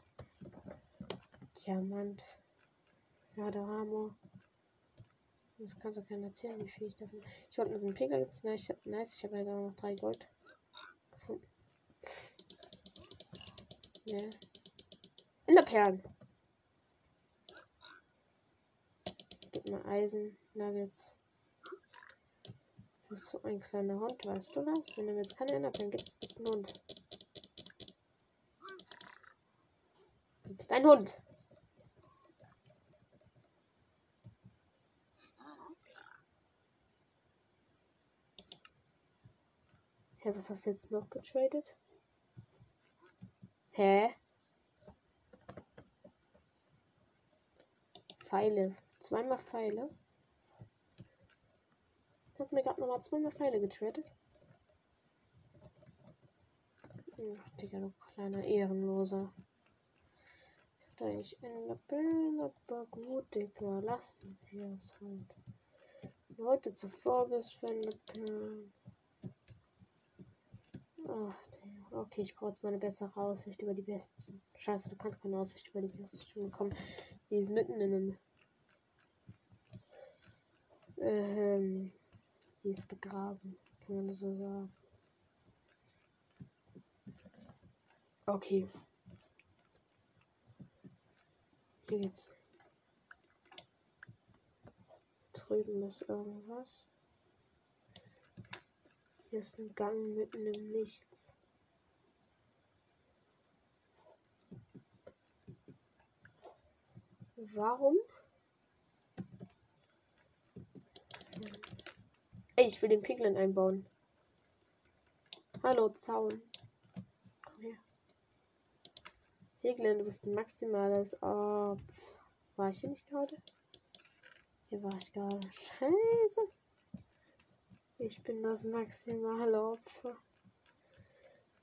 Diamant. Ja, haben wir. Das kannst du keiner erzählen, wie viel ich davon. Ich wollte diesen jetzt nice. Ich nice. Ich habe leider noch drei Gold gefunden. In der Perlen. Gib mal Eisen, Nuggets. Du bist so ein kleiner Hund, weißt du das? Wenn du jetzt keine Enderperlen gibst, bist du ein Hund. Du bist ein Hund. Hä, was hast du jetzt noch getradet? Hä? Pfeile. Zweimal Pfeile. Hast mir gerade nochmal zweimal Pfeile getradet? Ach, Digga, du kleiner Ehrenloser. macht eigentlich in der Bild, aber gut, Digga. Lassen wir es halt. Heute zuvor bis Philippen. Ach, okay, ich brauche jetzt mal eine bessere Aussicht über die Besten. Scheiße, du kannst keine Aussicht über die Besten bekommen. Die ist mitten in einem. Ähm, die ist begraben, kann man das so sagen. Okay. Hier geht's. Drüben ist irgendwas. Hier ist ein Gang mitten im Nichts. Warum? Ey, ich will den Piglin einbauen. Hallo, Zaun. Piglin, du bist ein maximales. Oh, war ich hier nicht gerade? Hier war ich gerade. Scheiße. Ich bin das maximale Opfer.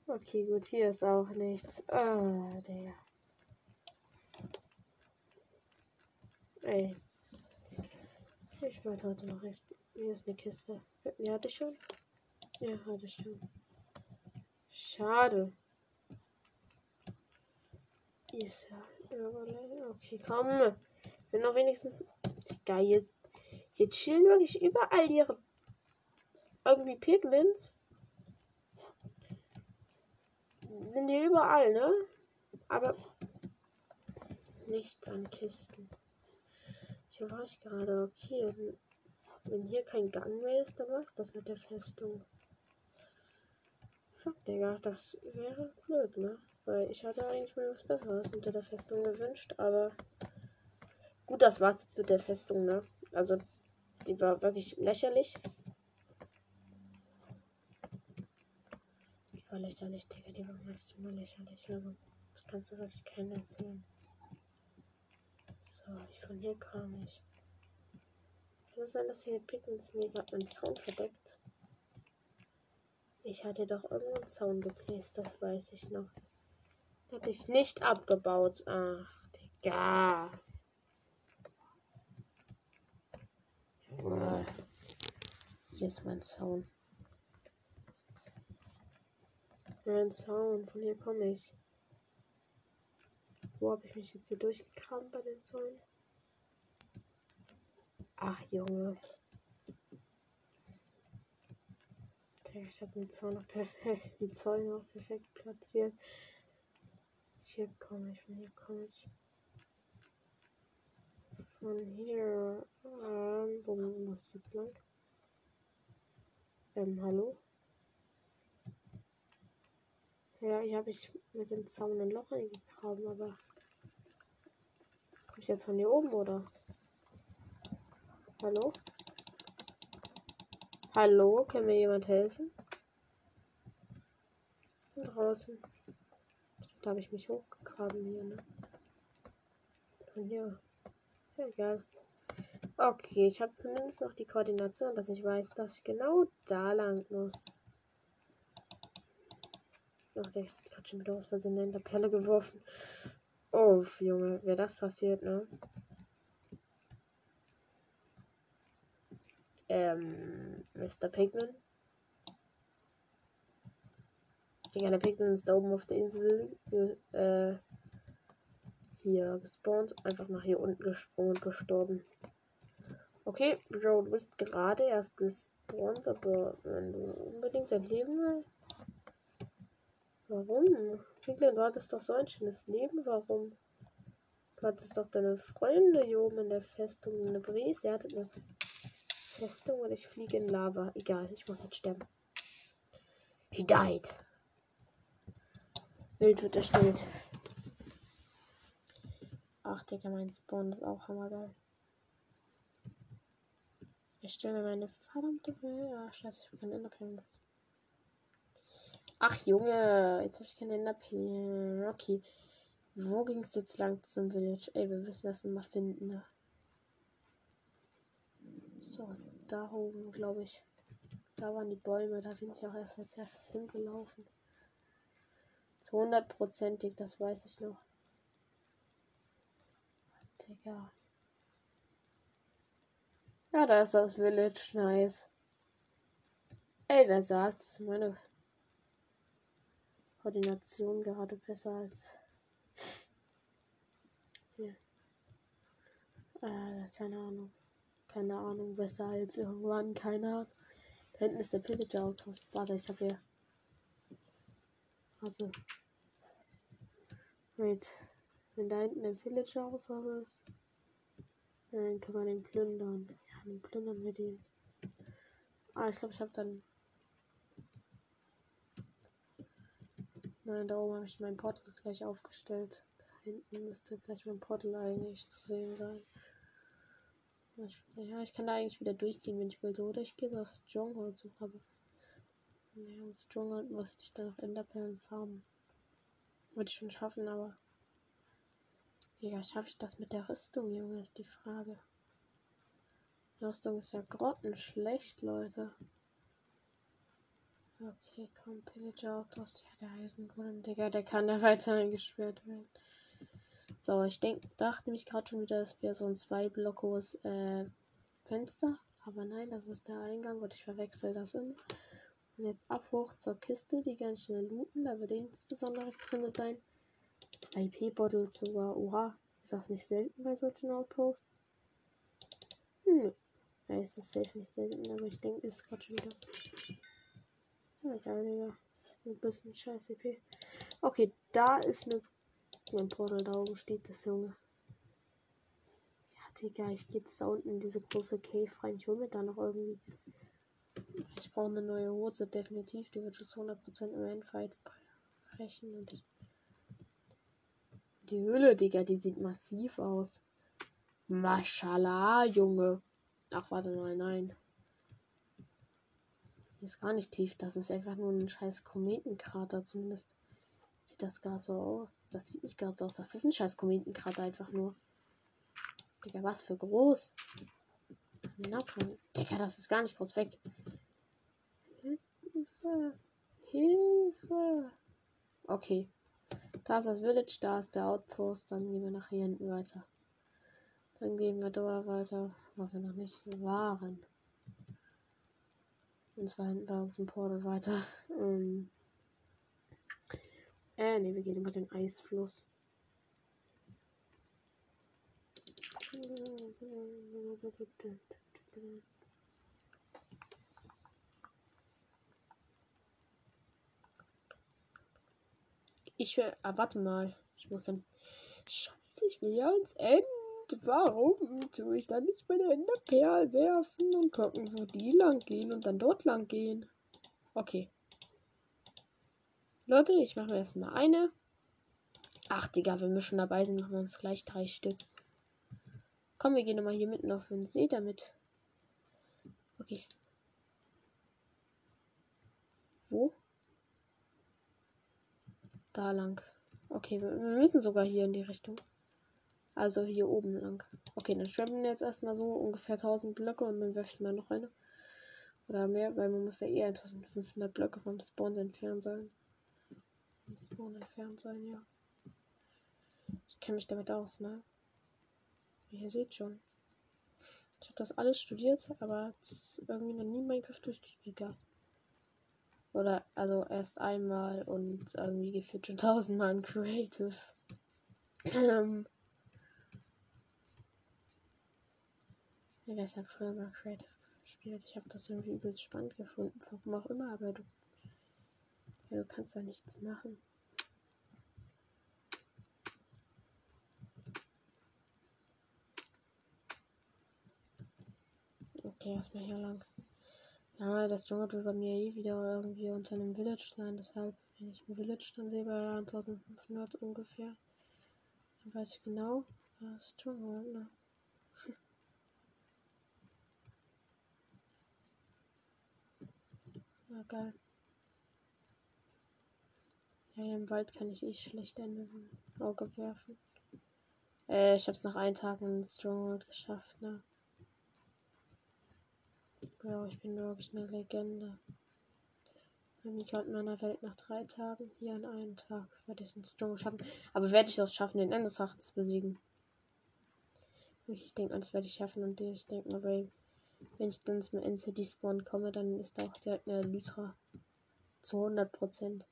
Okay, gut, hier ist auch nichts. Oh, der. Ey. Ich wollte heute noch echt. Hier ist eine Kiste. Ja, hatte ich schon? Ja, hatte ich schon. Schade. Ist ja. Okay, komm. Wenn noch wenigstens. Geil, jetzt, jetzt chillen wirklich überall ihre. Irgendwie Piglins. Sind die überall, ne? Aber. Nichts an Kisten. Hier war ich gerade. Okay. Wenn hier kein Gang mehr ist, dann was das mit der Festung. Fuck, Digga, das wäre blöd, ne? Weil ich hatte eigentlich mir was Besseres unter der Festung gewünscht, aber gut, das war's jetzt mit der Festung, ne? Also, die war wirklich lächerlich. War lächerlich, Digga, die war maximal lächerlich. Also, das kannst du wirklich keinem erzählen. So, ich von hier kam ich. Kann es sein, dass hier Pickens mir gerade einen Zaun verdeckt? Ich hatte doch irgendeinen Zaun geplaced, das weiß ich noch. Hab ich nicht abgebaut. Ach, Digga. Hier ist mein Zaun. Mein Zaun, von hier komme ich. Wo habe ich mich jetzt hier durchgekramt bei den Zäunen? Ach, Junge. Ich habe den Zaun noch perfekt, [laughs] die Zäune noch perfekt platziert. Hier komme ich, von hier komme ich. Von hier. Ähm, wo muss ich jetzt lang? Ähm, hallo? Ja, hier habe ich mit dem Zaun ein Loch eingegraben, aber. Komme ich jetzt von hier oben, oder? Hallo? Hallo? Kann mir jemand helfen? Draußen. Da habe ich mich hochgegraben hier, ne? Von hier. Ja, egal. Okay, ich habe zumindest noch die Koordination, dass ich weiß, dass ich genau da lang muss. Ach, der hat schon wieder aus Versehen in der Pelle geworfen. Oh, Junge, wäre das passiert, ne? Ähm, Mr. Pigman. Digga, der Pikmin ist da oben auf der Insel äh, hier gespawnt. Einfach nach hier unten gesprungen und gestorben. Okay, Bro, du bist gerade erst gespawnt, aber wenn du unbedingt dein Leben willst. Warum? Piglin, du hattest doch so ein schönes Leben. Warum? Du hattest doch deine Freunde hier oben in der Festung. Eine Brise. Er hatte eine Festung und ich fliege in Lava. Egal, ich muss jetzt sterben. He died. Bild wird erstellt. Ach, Digga, mein Spawn ist auch hammergeil. Ich stelle meine verdammte Welt. Ach, scheiße, ich habe keine Enderperlen. Ach, Junge, jetzt habe ich keine Enderperlen. Okay. Wo ging es jetzt lang zum Village? Ey, wir müssen das mal finden. Ne? So, da oben, glaube ich. Da waren die Bäume, da bin ich auch erst als erstes hingelaufen. Zu hundertprozentig, das weiß ich noch. Digga. Ja, da ist das Village. Nice. Ey, wer sagt's? Meine Koordination gerade besser als. Hier. Äh, keine Ahnung. Keine Ahnung, besser als irgendwann, keine Ahnung. Da hinten ist der Pillager Outpost. Warte, ich hab hier. Also. Wait. Wenn da hinten der Pillager Outpost ist, dann kann man den plündern. Ja, dann plündern wir den. Ah, ich glaube, ich habe dann. Nein, da oben habe ich mein Portal gleich aufgestellt. Da hinten müsste gleich mein Portal eigentlich zu sehen sein. Ich, ja, ich kann da eigentlich wieder durchgehen, wenn ich will. So, oder ich gehe so aufs Stronghold suchen, aber. Ja, im Stronghold musste ich dann noch Enderperlen farmen. Würde ich schon schaffen, aber. Ja, schaffe ich das mit der Rüstung, Junge, ist die Frage. Die Rüstung ist ja grottenschlecht, Leute. Okay, komm, Pillager Autos. Ja, der Eisengolem, Digga, der kann da weiter eingesperrt werden. So, ich denk, dachte mich gerade schon wieder, das wäre so ein zwei Blockos äh, Fenster. Aber nein, das ist der Eingang und ich verwechsel das immer. Und jetzt ab hoch zur Kiste, die ganz schnell looten. Da wird nichts Besonderes drin sein. Zwei P-Bottles sogar. Oha, ist das nicht selten bei solchen Outposts? Hm. Ja, ist das safe nicht selten, aber ich denke, ist gerade schon wieder. Egal, Digga. Ein bisschen scheiß EP. Okay, da ist eine mein Portal da oben steht das, Junge. Ja, Digga, ich geh jetzt da unten in diese große Cave rein. Ich hol mir da noch irgendwie. Ich brauche eine neue Hose, definitiv. Die wird jetzt 100% im Endfight brechen. Und ich die Höhle, Digga, die sieht massiv aus. Mashallah, Junge. Ach, warte mal, nein. Die ist gar nicht tief. Das ist einfach nur ein scheiß Kometenkrater, zumindest sieht das gerade so aus. Das sieht nicht gerade so aus. Das ist ein scheiß Kometenkrater einfach nur. Digga, was für groß. Digga, das ist gar nicht groß weg. Hilfe. Hilfe. Okay. Da ist das Village, da ist der Outpost. Dann gehen wir nach hier hinten weiter. Dann gehen wir da weiter, wo wir noch nicht waren. Und zwar hinten bei uns im Portal weiter. Ähm äh, ne, wir gehen über den Eisfluss. Ich will. Ah, warte mal. Ich muss dann. Scheiße, ich will ja ans Ende. Warum tue ich dann nicht meine Enderperlen werfen und gucken, wo die lang gehen und dann dort lang gehen? Okay. Leute, ich mache mir erstmal eine. Ach, Digga, wenn wir schon dabei sind, machen wir uns gleich drei Stück. Komm, wir gehen nochmal hier mitten auf den See damit. Okay. Wo? Da lang. Okay, wir müssen sogar hier in die Richtung. Also hier oben lang. Okay, dann schwimmen wir jetzt erstmal so ungefähr 1000 Blöcke und dann werfe ich mal noch eine. Oder mehr, weil man muss ja eher 1500 Blöcke vom Spawn entfernt sein. Spawn entfernt sein, ja. Ich kenne mich damit aus, ne? Wie ihr seht schon. Ich habe das alles studiert, aber irgendwie noch nie Minecraft durchgespielt gehabt. Oder also erst einmal und irgendwie gefühlt schon tausendmal in Creative. [clears throat] Ja, ich habe früher mal Creative gespielt. Ich habe das irgendwie übelst spannend gefunden. Warum auch immer, aber du ja, du kannst da nichts machen. Okay, erstmal hier lang. Ja, das Junge wird bei mir eh wieder irgendwie unter einem Village sein. Deshalb, wenn ich ein Village dann sehe bei 1500 ungefähr, dann weiß ich genau, was Junge, ne? Na geil. Ja, im Wald kann ich eh schlecht ein Auge werfen. Äh, ich hab's nach einem Tag in Stronghold geschafft, ne? Ja, ich bin wirklich eine Legende. Mika in meiner Welt nach drei Tagen. Hier an einem Tag werde ich es in schaffen. Aber werde ich es auch schaffen, den Endesrachen zu besiegen? Ich denke das werde ich schaffen und ich denke weil wenn ich dann zum NCD Spawn komme, dann ist da auch direkt eine Lytra. Zu 100 Prozent.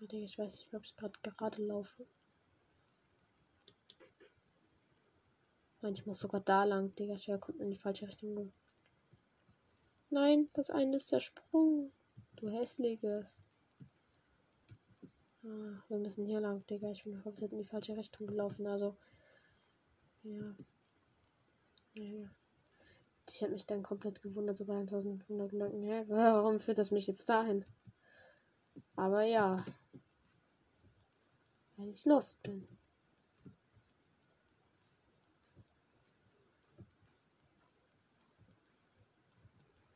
Ich weiß nicht, ob ich gerade gerade laufe. Ich muss sogar da lang, Digga. Ich kommt in die falsche Richtung. Nein, das eine ist der Sprung. Du hässliches. Ah, wir müssen hier lang, Digga. Ich bin komplett in die falsche Richtung gelaufen. Also. Ja. Ja, ja. Ich hätte mich dann komplett gewundert, so bei 1500 Leuten. Hä? Warum führt das mich jetzt dahin? Aber ja. Weil ich Lust bin.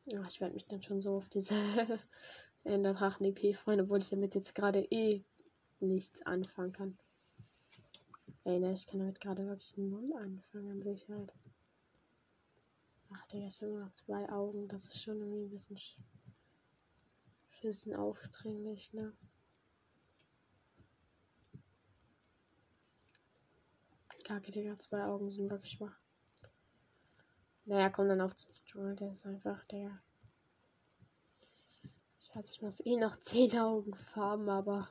Ja, ich werde mich dann schon so auf diese [laughs] in der Drachen-EP freuen, obwohl ich damit jetzt gerade eh nichts anfangen kann. Ey, ne, ich kann damit gerade wirklich null anfangen an Sicherheit. Ach, Digga, ich habe nur noch zwei Augen. Das ist schon irgendwie ein bisschen, bisschen aufdringlich, ne? Kacke, Digga, zwei Augen sind wirklich schwach. Naja, komm dann auf zum Stroll, der ist einfach der. Ich weiß, ich muss eh noch [laughs] 10 Augen farben, aber.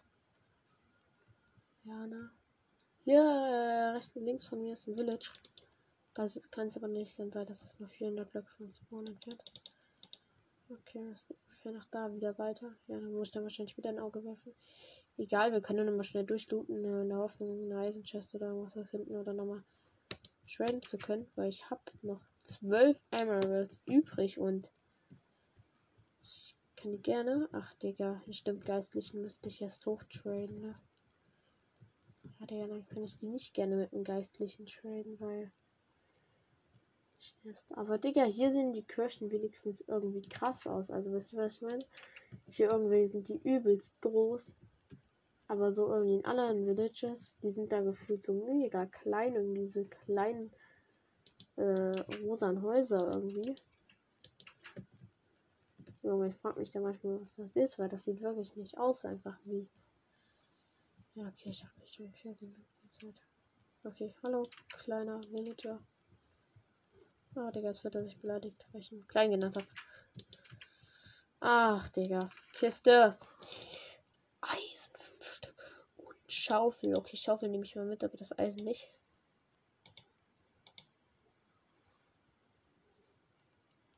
Ja, ne? Hier, äh, rechts und links von mir ist ein Village. Das kann es aber nicht sein, weil das ist nur 400 Blöcke vom Spawn entfernt. Okay, das ist ungefähr nach da wieder weiter. Ja, dann muss ich dann wahrscheinlich wieder ein Auge werfen. Egal, wir können nochmal schnell durchlooten, äh, in der Hoffnung, eine Eisenchest oder irgendwas finden oder nochmal traden zu können, weil ich habe noch zwölf Emeralds übrig und ich kann die gerne. Ach, Digga, stimmt, Geistlichen müsste ich erst hochtraden, ne? Ja, Digga, dann kann ich die nicht gerne mit dem Geistlichen traden, weil. Aber Digga, hier sehen die Kirschen wenigstens irgendwie krass aus. Also wisst ihr, was ich meine? Hier irgendwie sind die übelst groß. Aber so irgendwie in anderen Villages, die sind da gefühlt so mega klein. Irgendwie diese kleinen äh, rosanen Häuser irgendwie. Junge, ich frage mich da manchmal, was das ist, weil das sieht wirklich nicht aus, einfach wie. Ja, okay, ich habe mich schon viel Zeit. Okay, hallo, kleiner Villager. Ah, Digga, jetzt wird er sich beleidigt, weil ich ihn klein genannt habe. Ach, Digga. Kiste. Eisen, fünf Stück. Und Schaufel. Okay, Schaufel nehme ich mal mit, aber das Eisen nicht.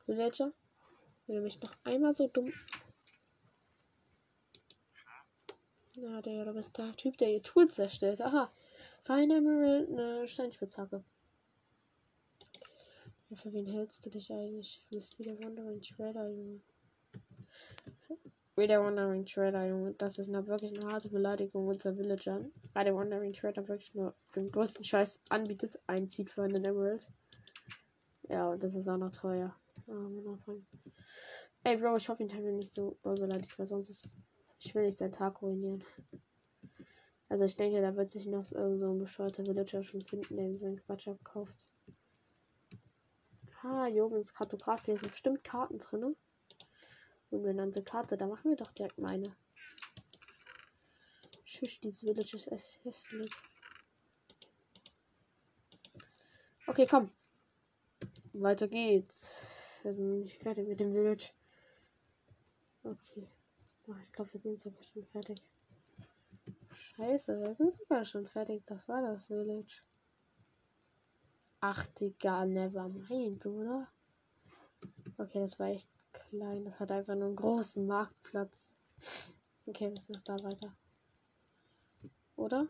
Villager. Wenn du mich noch einmal so dumm. Na, der, du bist der Typ, der ihr Tools erstellt. Aha. Fine Emerald, eine Steinspitzhacke. Für wen hältst du dich eigentlich? Du bist wieder Wandering Shredder, Junge. Wieder Wandering Shredder, Junge. Das ist eine wirklich eine harte Beleidigung unter Villagern. Weil der Wandering Shredder wirklich nur den größten Scheiß anbietet, einzieht für einen Emerald. Ja, und das ist auch noch teuer. Oh, Ey, Bro, ich hoffe, ihn haben wir nicht so beleidigt, weil sonst ist. Ich will nicht seinen Tag ruinieren. Also ich denke, da wird sich noch so ein bescheuerter Villager schon finden, der seinen Quatsch abkauft. Ah, Jürgens Kartograf, hier sind bestimmt Karten drin. Unbenannte Karte, da machen wir doch direkt meine. Schisch, dieses Village ist hässlich. Okay, komm. Weiter geht's. Wir sind nicht fertig mit dem Village. Okay. Oh, ich glaube, wir sind sogar schon fertig. Scheiße, wir sind sogar schon fertig. Das war das Village. Ach, Digga, never mind, oder? Okay, das war echt klein. Das hat einfach nur einen großen Marktplatz. Okay, wir müssen noch da weiter. Oder?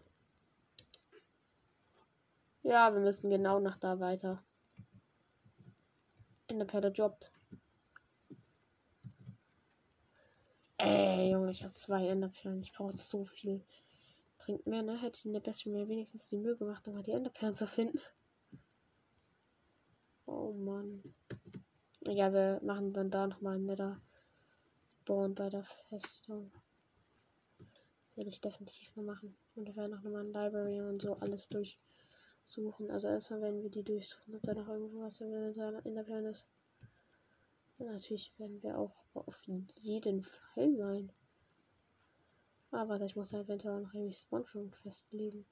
Ja, wir müssen genau nach da weiter. Enderperle jobbt. Ey, Junge, ich habe zwei Enderperlen. Ich brauche so viel. Trinkt mehr, ne? Hätte ich in der Bestie mir wenigstens die Mühe gemacht, um mal die Enderperlen zu finden. Oh Mann. Ja, wir machen dann da nochmal ein netter Spawn bei der Festung. Werde ich definitiv noch machen. Und wir werden auch nochmal ein Library und so alles durch suchen. Also erstmal werden wir die durchsuchen, ob da noch irgendwo was in der Plan ist. Und natürlich werden wir auch auf jeden Fall mal. Ah, warte, ich muss da eventuell noch irgendwie Spawnpunkt festlegen.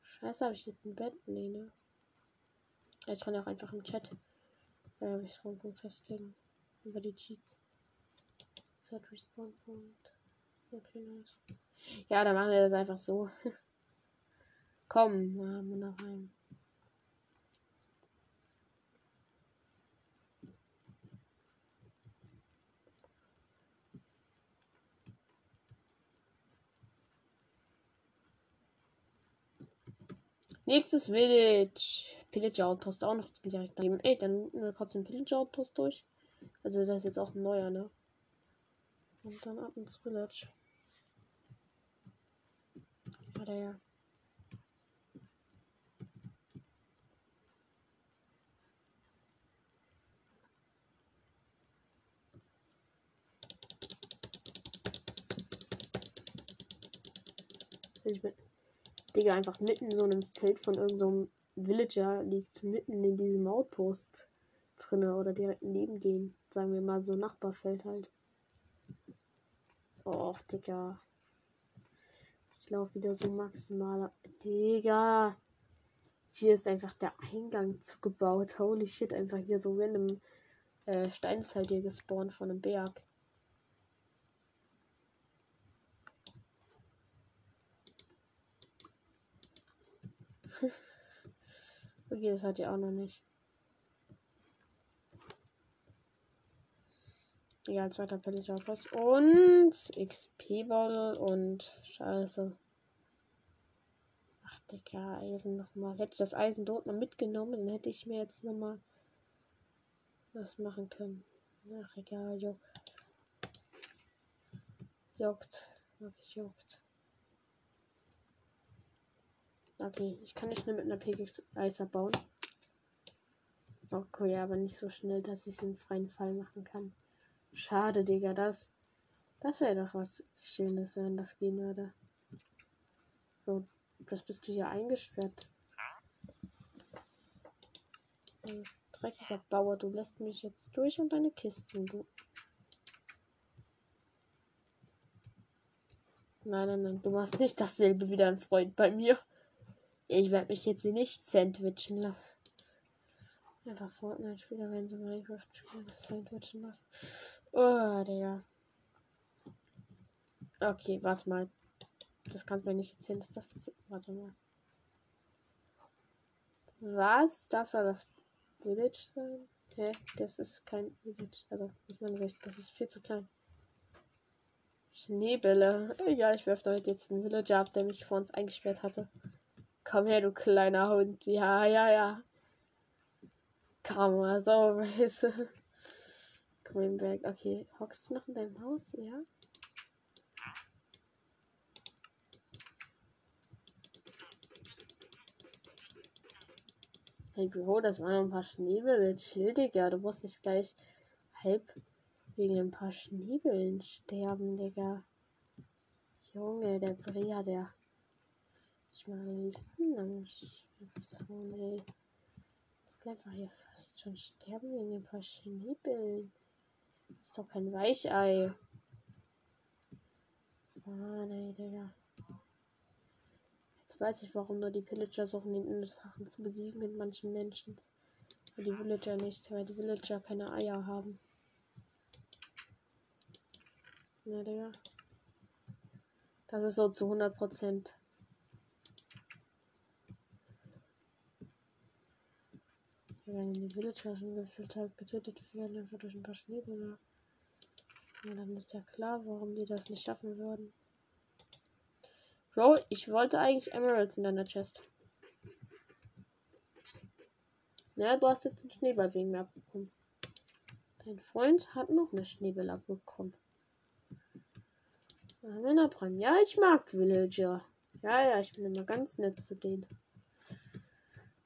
Scheiße, habe ich jetzt ein Bett? Nee, ne? Ich kann auch einfach im Chat äh, Respawn-Punkt festlegen. Über die Cheats. Set Respawn-Punkt. Okay, nice. Ja, dann machen wir das einfach so. [laughs] Komm, wir nach heim. Nächstes Village. Pillager Outpost auch noch direkt daneben. Ey, dann kurz den Pillager Outpost durch. Also das ist jetzt auch ein neuer, ne? Und dann ab ins Village. Ja, der ja. Ich bin Digga, einfach mitten in so einem Feld von irgendeinem so Villager liegt, mitten in diesem Outpost drinne oder direkt neben dem. Sagen wir mal so Nachbarfeld halt. Och, Digga. Ich laufe wieder so maximal. Digga. Hier ist einfach der Eingang zugebaut. Holy shit, einfach hier so random äh, Stein ist halt hier gespawnt von einem Berg. Okay, das hat ihr auch noch nicht. Egal, zweiter Pillager Post. Und XP-Bottle und Scheiße. Ach, Digga, Eisen nochmal. Hätte ich das Eisen dort noch mitgenommen, dann hätte ich mir jetzt nochmal was machen können. Ach, egal, juckt. Juckt. Wirklich juckt. Okay, ich kann nicht schnell mit einer Pegel-Eis bauen. Okay, aber nicht so schnell, dass ich es im freien Fall machen kann. Schade, Digga, das. Das wäre doch was Schönes, wenn das gehen würde. So, was bist du hier eingesperrt? Ein dreckiger Bauer, du lässt mich jetzt durch und deine Kisten, du. Nein, nein, nein, du machst nicht dasselbe wie dein Freund bei mir. Ich werde mich jetzt nicht sandwichen lassen. Einfach Fortnite-Spieler werden sie Minecraft-Spieler sandwichen lassen. Oh, Digga. Okay, warte mal. Das kannst du mir nicht erzählen, dass das jetzt. Warte mal. Was? Das soll das Village sein? Hä? Das ist kein Village. Also, meiner Sicht, das ist viel zu klein. Schneebälle. Egal, ich werfe heute jetzt einen Villager ab, der mich vor uns eingesperrt hatte. Komm her, du kleiner Hund. Ja, ja, ja. Mal so, weißt Komm weg. Okay, hockst du noch in deinem Haus? Ja. Hey Bro, das waren ein paar Schneebälle. Chill, Digga. Du musst nicht gleich halb wegen ein paar Schneebällen sterben, Digga. Junge, der Brea, der ich mal lang Zaun, ey. Ich bleib doch hier fast schon sterben wegen ein paar Schneebällen. Ist doch kein Weichei. Mann, ey, Digga. Jetzt weiß ich, warum nur die Pillager suchen, den Sachen zu besiegen mit manchen Menschen. Aber die Villager nicht, weil die Villager keine Eier haben. Ja, Digga. Das ist so zu 100 Prozent. Wenn die Villager schon gefühlt halt getötet werden, einfach durch ein paar Schneebälle. Und dann ist ja klar, warum die das nicht schaffen würden. Bro, ich wollte eigentlich Emeralds in deiner Chest. Ja, du hast jetzt einen Schneeball wegen mir abbekommen. Dein Freund hat noch mehr Schneebälle abbekommen. Ja, ich mag Villager. Ja, ja, ich bin immer ganz nett zu denen.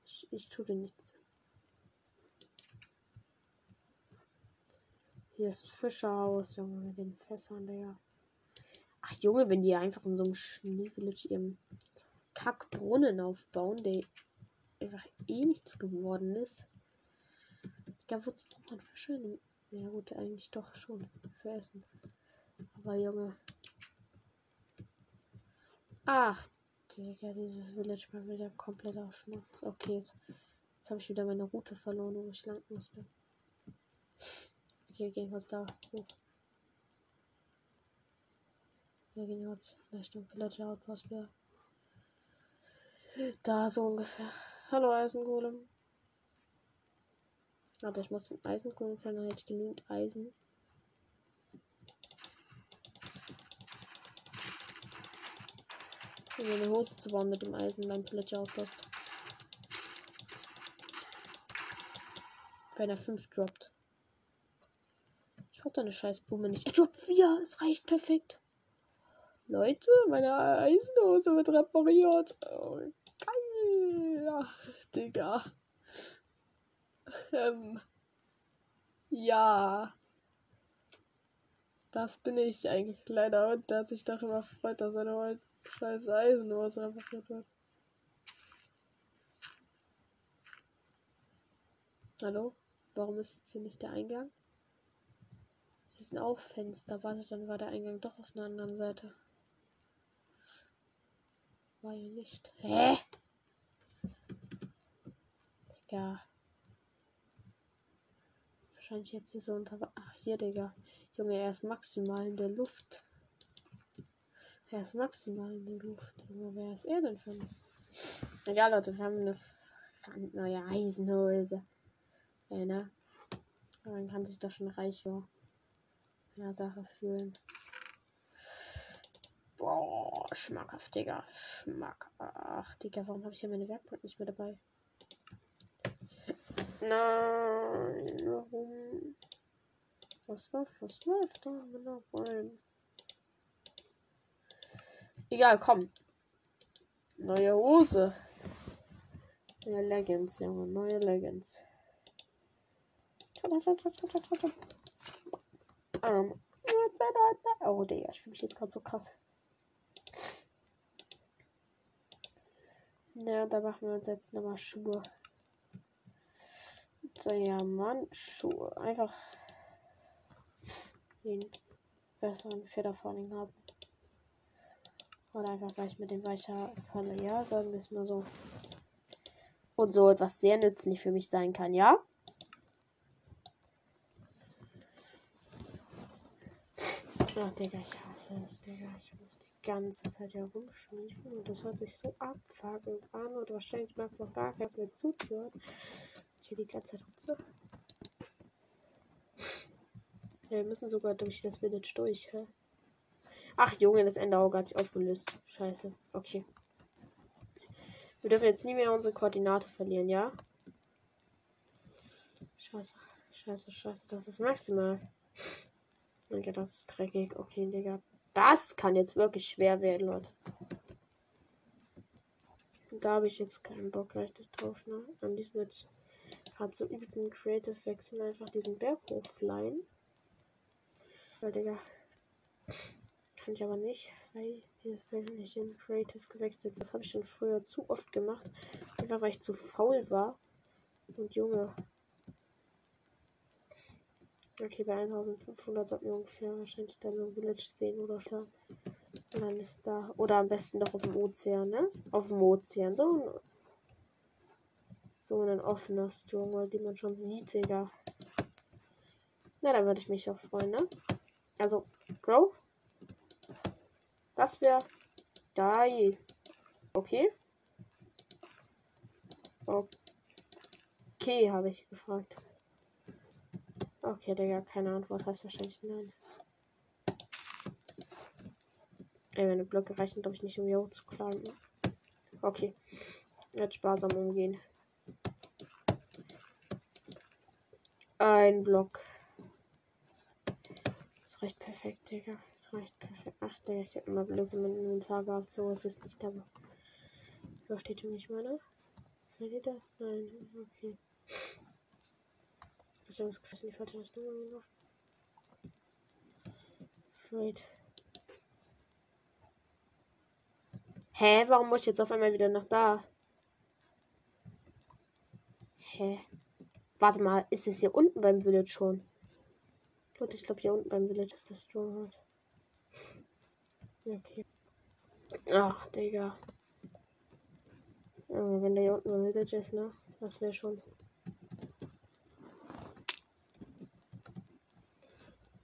Ich, ich tue dir nichts. Hier ist ein Fischerhaus, Junge, mit den Fässern, Digga. Ach, Junge, wenn die einfach in so einem Schneevillage ihren Kackbrunnen aufbauen, der einfach eh nichts geworden ist. Ja, wozu braucht man Fische? Ja, gut, eigentlich doch schon. Für Essen. Aber, Junge. Ach, Digga, dieses Village war wieder komplett ausschmutz. Okay, jetzt, jetzt habe ich wieder meine Route verloren, wo ich lang musste. Okay, gehen wir da hoch. Wir gehen jetzt Richtung Villager Outpost wieder. Da so ungefähr. Hallo Eisengolem. Warte, ich muss den Eisengolem können, dann hätte ich genügend Eisen. Um eine Hose zu bauen mit dem Eisen beim Villager Outpost. Wenn er 5 droppt. Ich hab deine scheiß Blume nicht. Er droppt 4. Es reicht perfekt. Leute, meine Eisenhose wird repariert. Oh, geil. Ach, Digga. Ähm. Ja. Das bin ich eigentlich leider und der hat sich darüber freut, dass seine scheiß Eisenhose repariert wird. Hallo? Warum ist jetzt hier nicht der Eingang? Sind auch Fenster. Warte, dann war der Eingang doch auf einer anderen Seite. War hier nicht. Hä? Digga. Wahrscheinlich jetzt hier so unter. Ach, hier, Digga. Junge, er ist maximal in der Luft. Er ist maximal in der Luft. Junge, wer ist er denn für ein. Egal, Leute, wir haben eine neue Eisenhose. Ja, ne? Man kann sich doch schon reich war. Ja, Sache fühlen. Boah, schmackhaft, Digga. Schmack. Ach, Digga, warum habe ich hier meine Werkbank nicht mehr dabei? Nein, warum? Was läuft, was läuft da? Genau, rein. Egal, komm. Neue Hose. Neue Leggings, Junge, neue Leggings. Ähm. Oh, Digga, ich fühle mich jetzt gerade so krass. Ja, da machen wir uns jetzt nochmal Schuhe. So, ja, Mann, Schuhe. Einfach den besseren Federvorning haben. Oder einfach gleich mit dem weicher Falle. Ja, sagen wir es mal so. Und so etwas sehr nützlich für mich sein kann, ja? Ach, Digga, ich hasse es, Digga. Ich muss die ganze Zeit hier rumschniefen und das hört sich so abfuckend an und wahrscheinlich macht es auch gar keinen mehr zuzuhören. Ich hier die ganze Zeit rumzu. Ja, wir müssen sogar durch das Village durch, hä? Ach, Junge, das Enderauge hat sich aufgelöst. Scheiße. Okay. Wir dürfen jetzt nie mehr unsere Koordinate verlieren, ja? Scheiße. Scheiße, scheiße. Das ist maximal. Digga, das ist dreckig. Okay, Digga. Das kann jetzt wirklich schwer werden, Leute. Da habe ich jetzt keinen Bock richtig drauf, ne? Am liebsten würde ich gerade so übelst den Creative wechseln, einfach diesen Berg hochflyen. Weil, Digga. Kann ich aber nicht, weil dieses Bild nicht in Creative gewechselt. Das habe ich schon früher zu oft gemacht. Einfach weil ich zu faul war. Und Junge, Okay, bei 1500 sollten wir ungefähr wahrscheinlich dann so ein Village sehen oder schlafen. Und dann ist da. Oder am besten doch auf dem Ozean, ne? Auf dem Ozean. So ein. So ein offener Sturm, den man schon sieht, Digga. Na, da würde ich mich auch freuen, ne? Also, Bro. Das wäre. Geil. Okay. Okay, habe ich gefragt. Okay, Digga, keine Antwort. Heißt wahrscheinlich nein. Ey, meine Blöcke reichen, glaube ich, nicht, um hier zu klagen. Okay. Jetzt sparsam umgehen. Ein Block. Das reicht perfekt, Digga. Das reicht perfekt. Ach, Digga, ich habe immer Blöcke mit einem Inventar gehabt. So ist es nicht, aber. Versteht ihr mich, meine? Nein, okay. Ich habe das Gefühl, die falsche Richtung gelaufen. Freight. Hä? Warum muss ich jetzt auf einmal wieder nach da? Hä? Warte mal, ist es hier unten beim Village schon? Gut, ich glaube hier unten beim Village ist das Stronghold. Okay. Ach, Digga. wenn der hier unten ein Village ist, ne? Das wäre schon.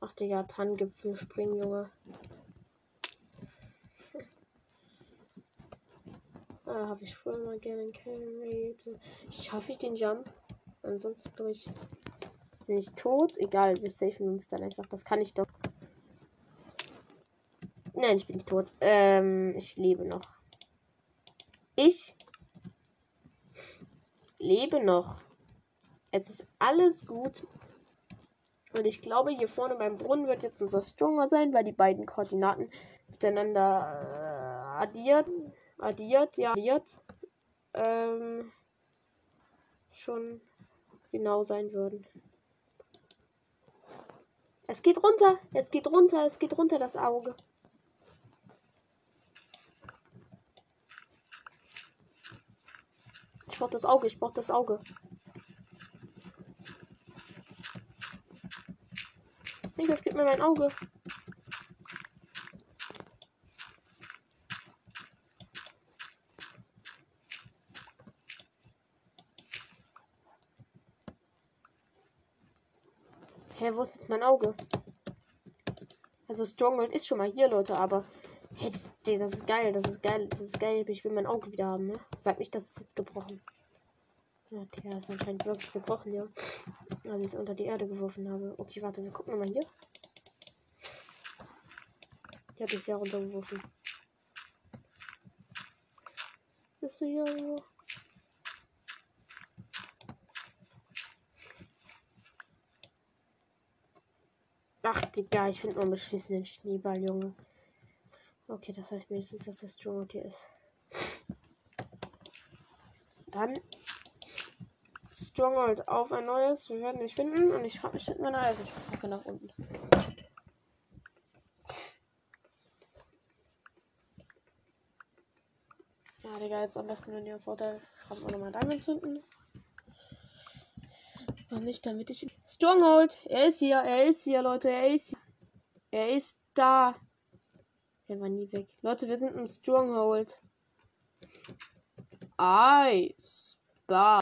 Ach, Digga, Tannengipfel springen, Junge. ah, habe ich früher mal gerne Carry. Schaffe ich den Jump? Ansonsten glaube. Bin ich tot? Egal, wir safen uns dann einfach. Das kann ich doch. Nein, ich bin nicht tot. Ähm, ich lebe noch. Ich lebe noch. Es ist alles gut. Und ich glaube, hier vorne beim Brunnen wird jetzt unser Stronger sein, weil die beiden Koordinaten miteinander äh, addiert, addiert, ja, addiert, ähm, schon genau sein würden. Es geht runter, es geht runter, es geht runter das Auge. Ich brauch das Auge, ich brauch das Auge. Minecraft, gib mir mein Auge. Hä, wo ist jetzt mein Auge? Also Stronghold ist schon mal hier, Leute, aber hey, das ist geil, das ist geil, das ist geil. Ich will mein Auge wieder haben, ne? Sag nicht, dass es jetzt gebrochen. Ja, der ist anscheinend wirklich gebrochen, ja. Als ich es unter die Erde geworfen habe. Okay, warte, wir gucken mal hier. Ich habe es ja runtergeworfen. Bist du hier irgendwo? Ach, Digga, ich finde nur einen beschissenen Schneeball, Junge. Okay, das heißt wenigstens, dass das Stronghold hier ist. Dann Stronghold auf ein neues. Wir werden nicht finden. Und ich habe mich mit meiner Eisenspitzhacke nach unten. Ja, Digga, jetzt am besten, wenn ihr Vorteil haben wir nochmal Diamonds finden. Und nicht damit ich. Stronghold! Er ist hier, er ist hier, Leute, er ist hier. Er ist da. Er war nie weg. Leute, wir sind im Stronghold. Ice. Bar.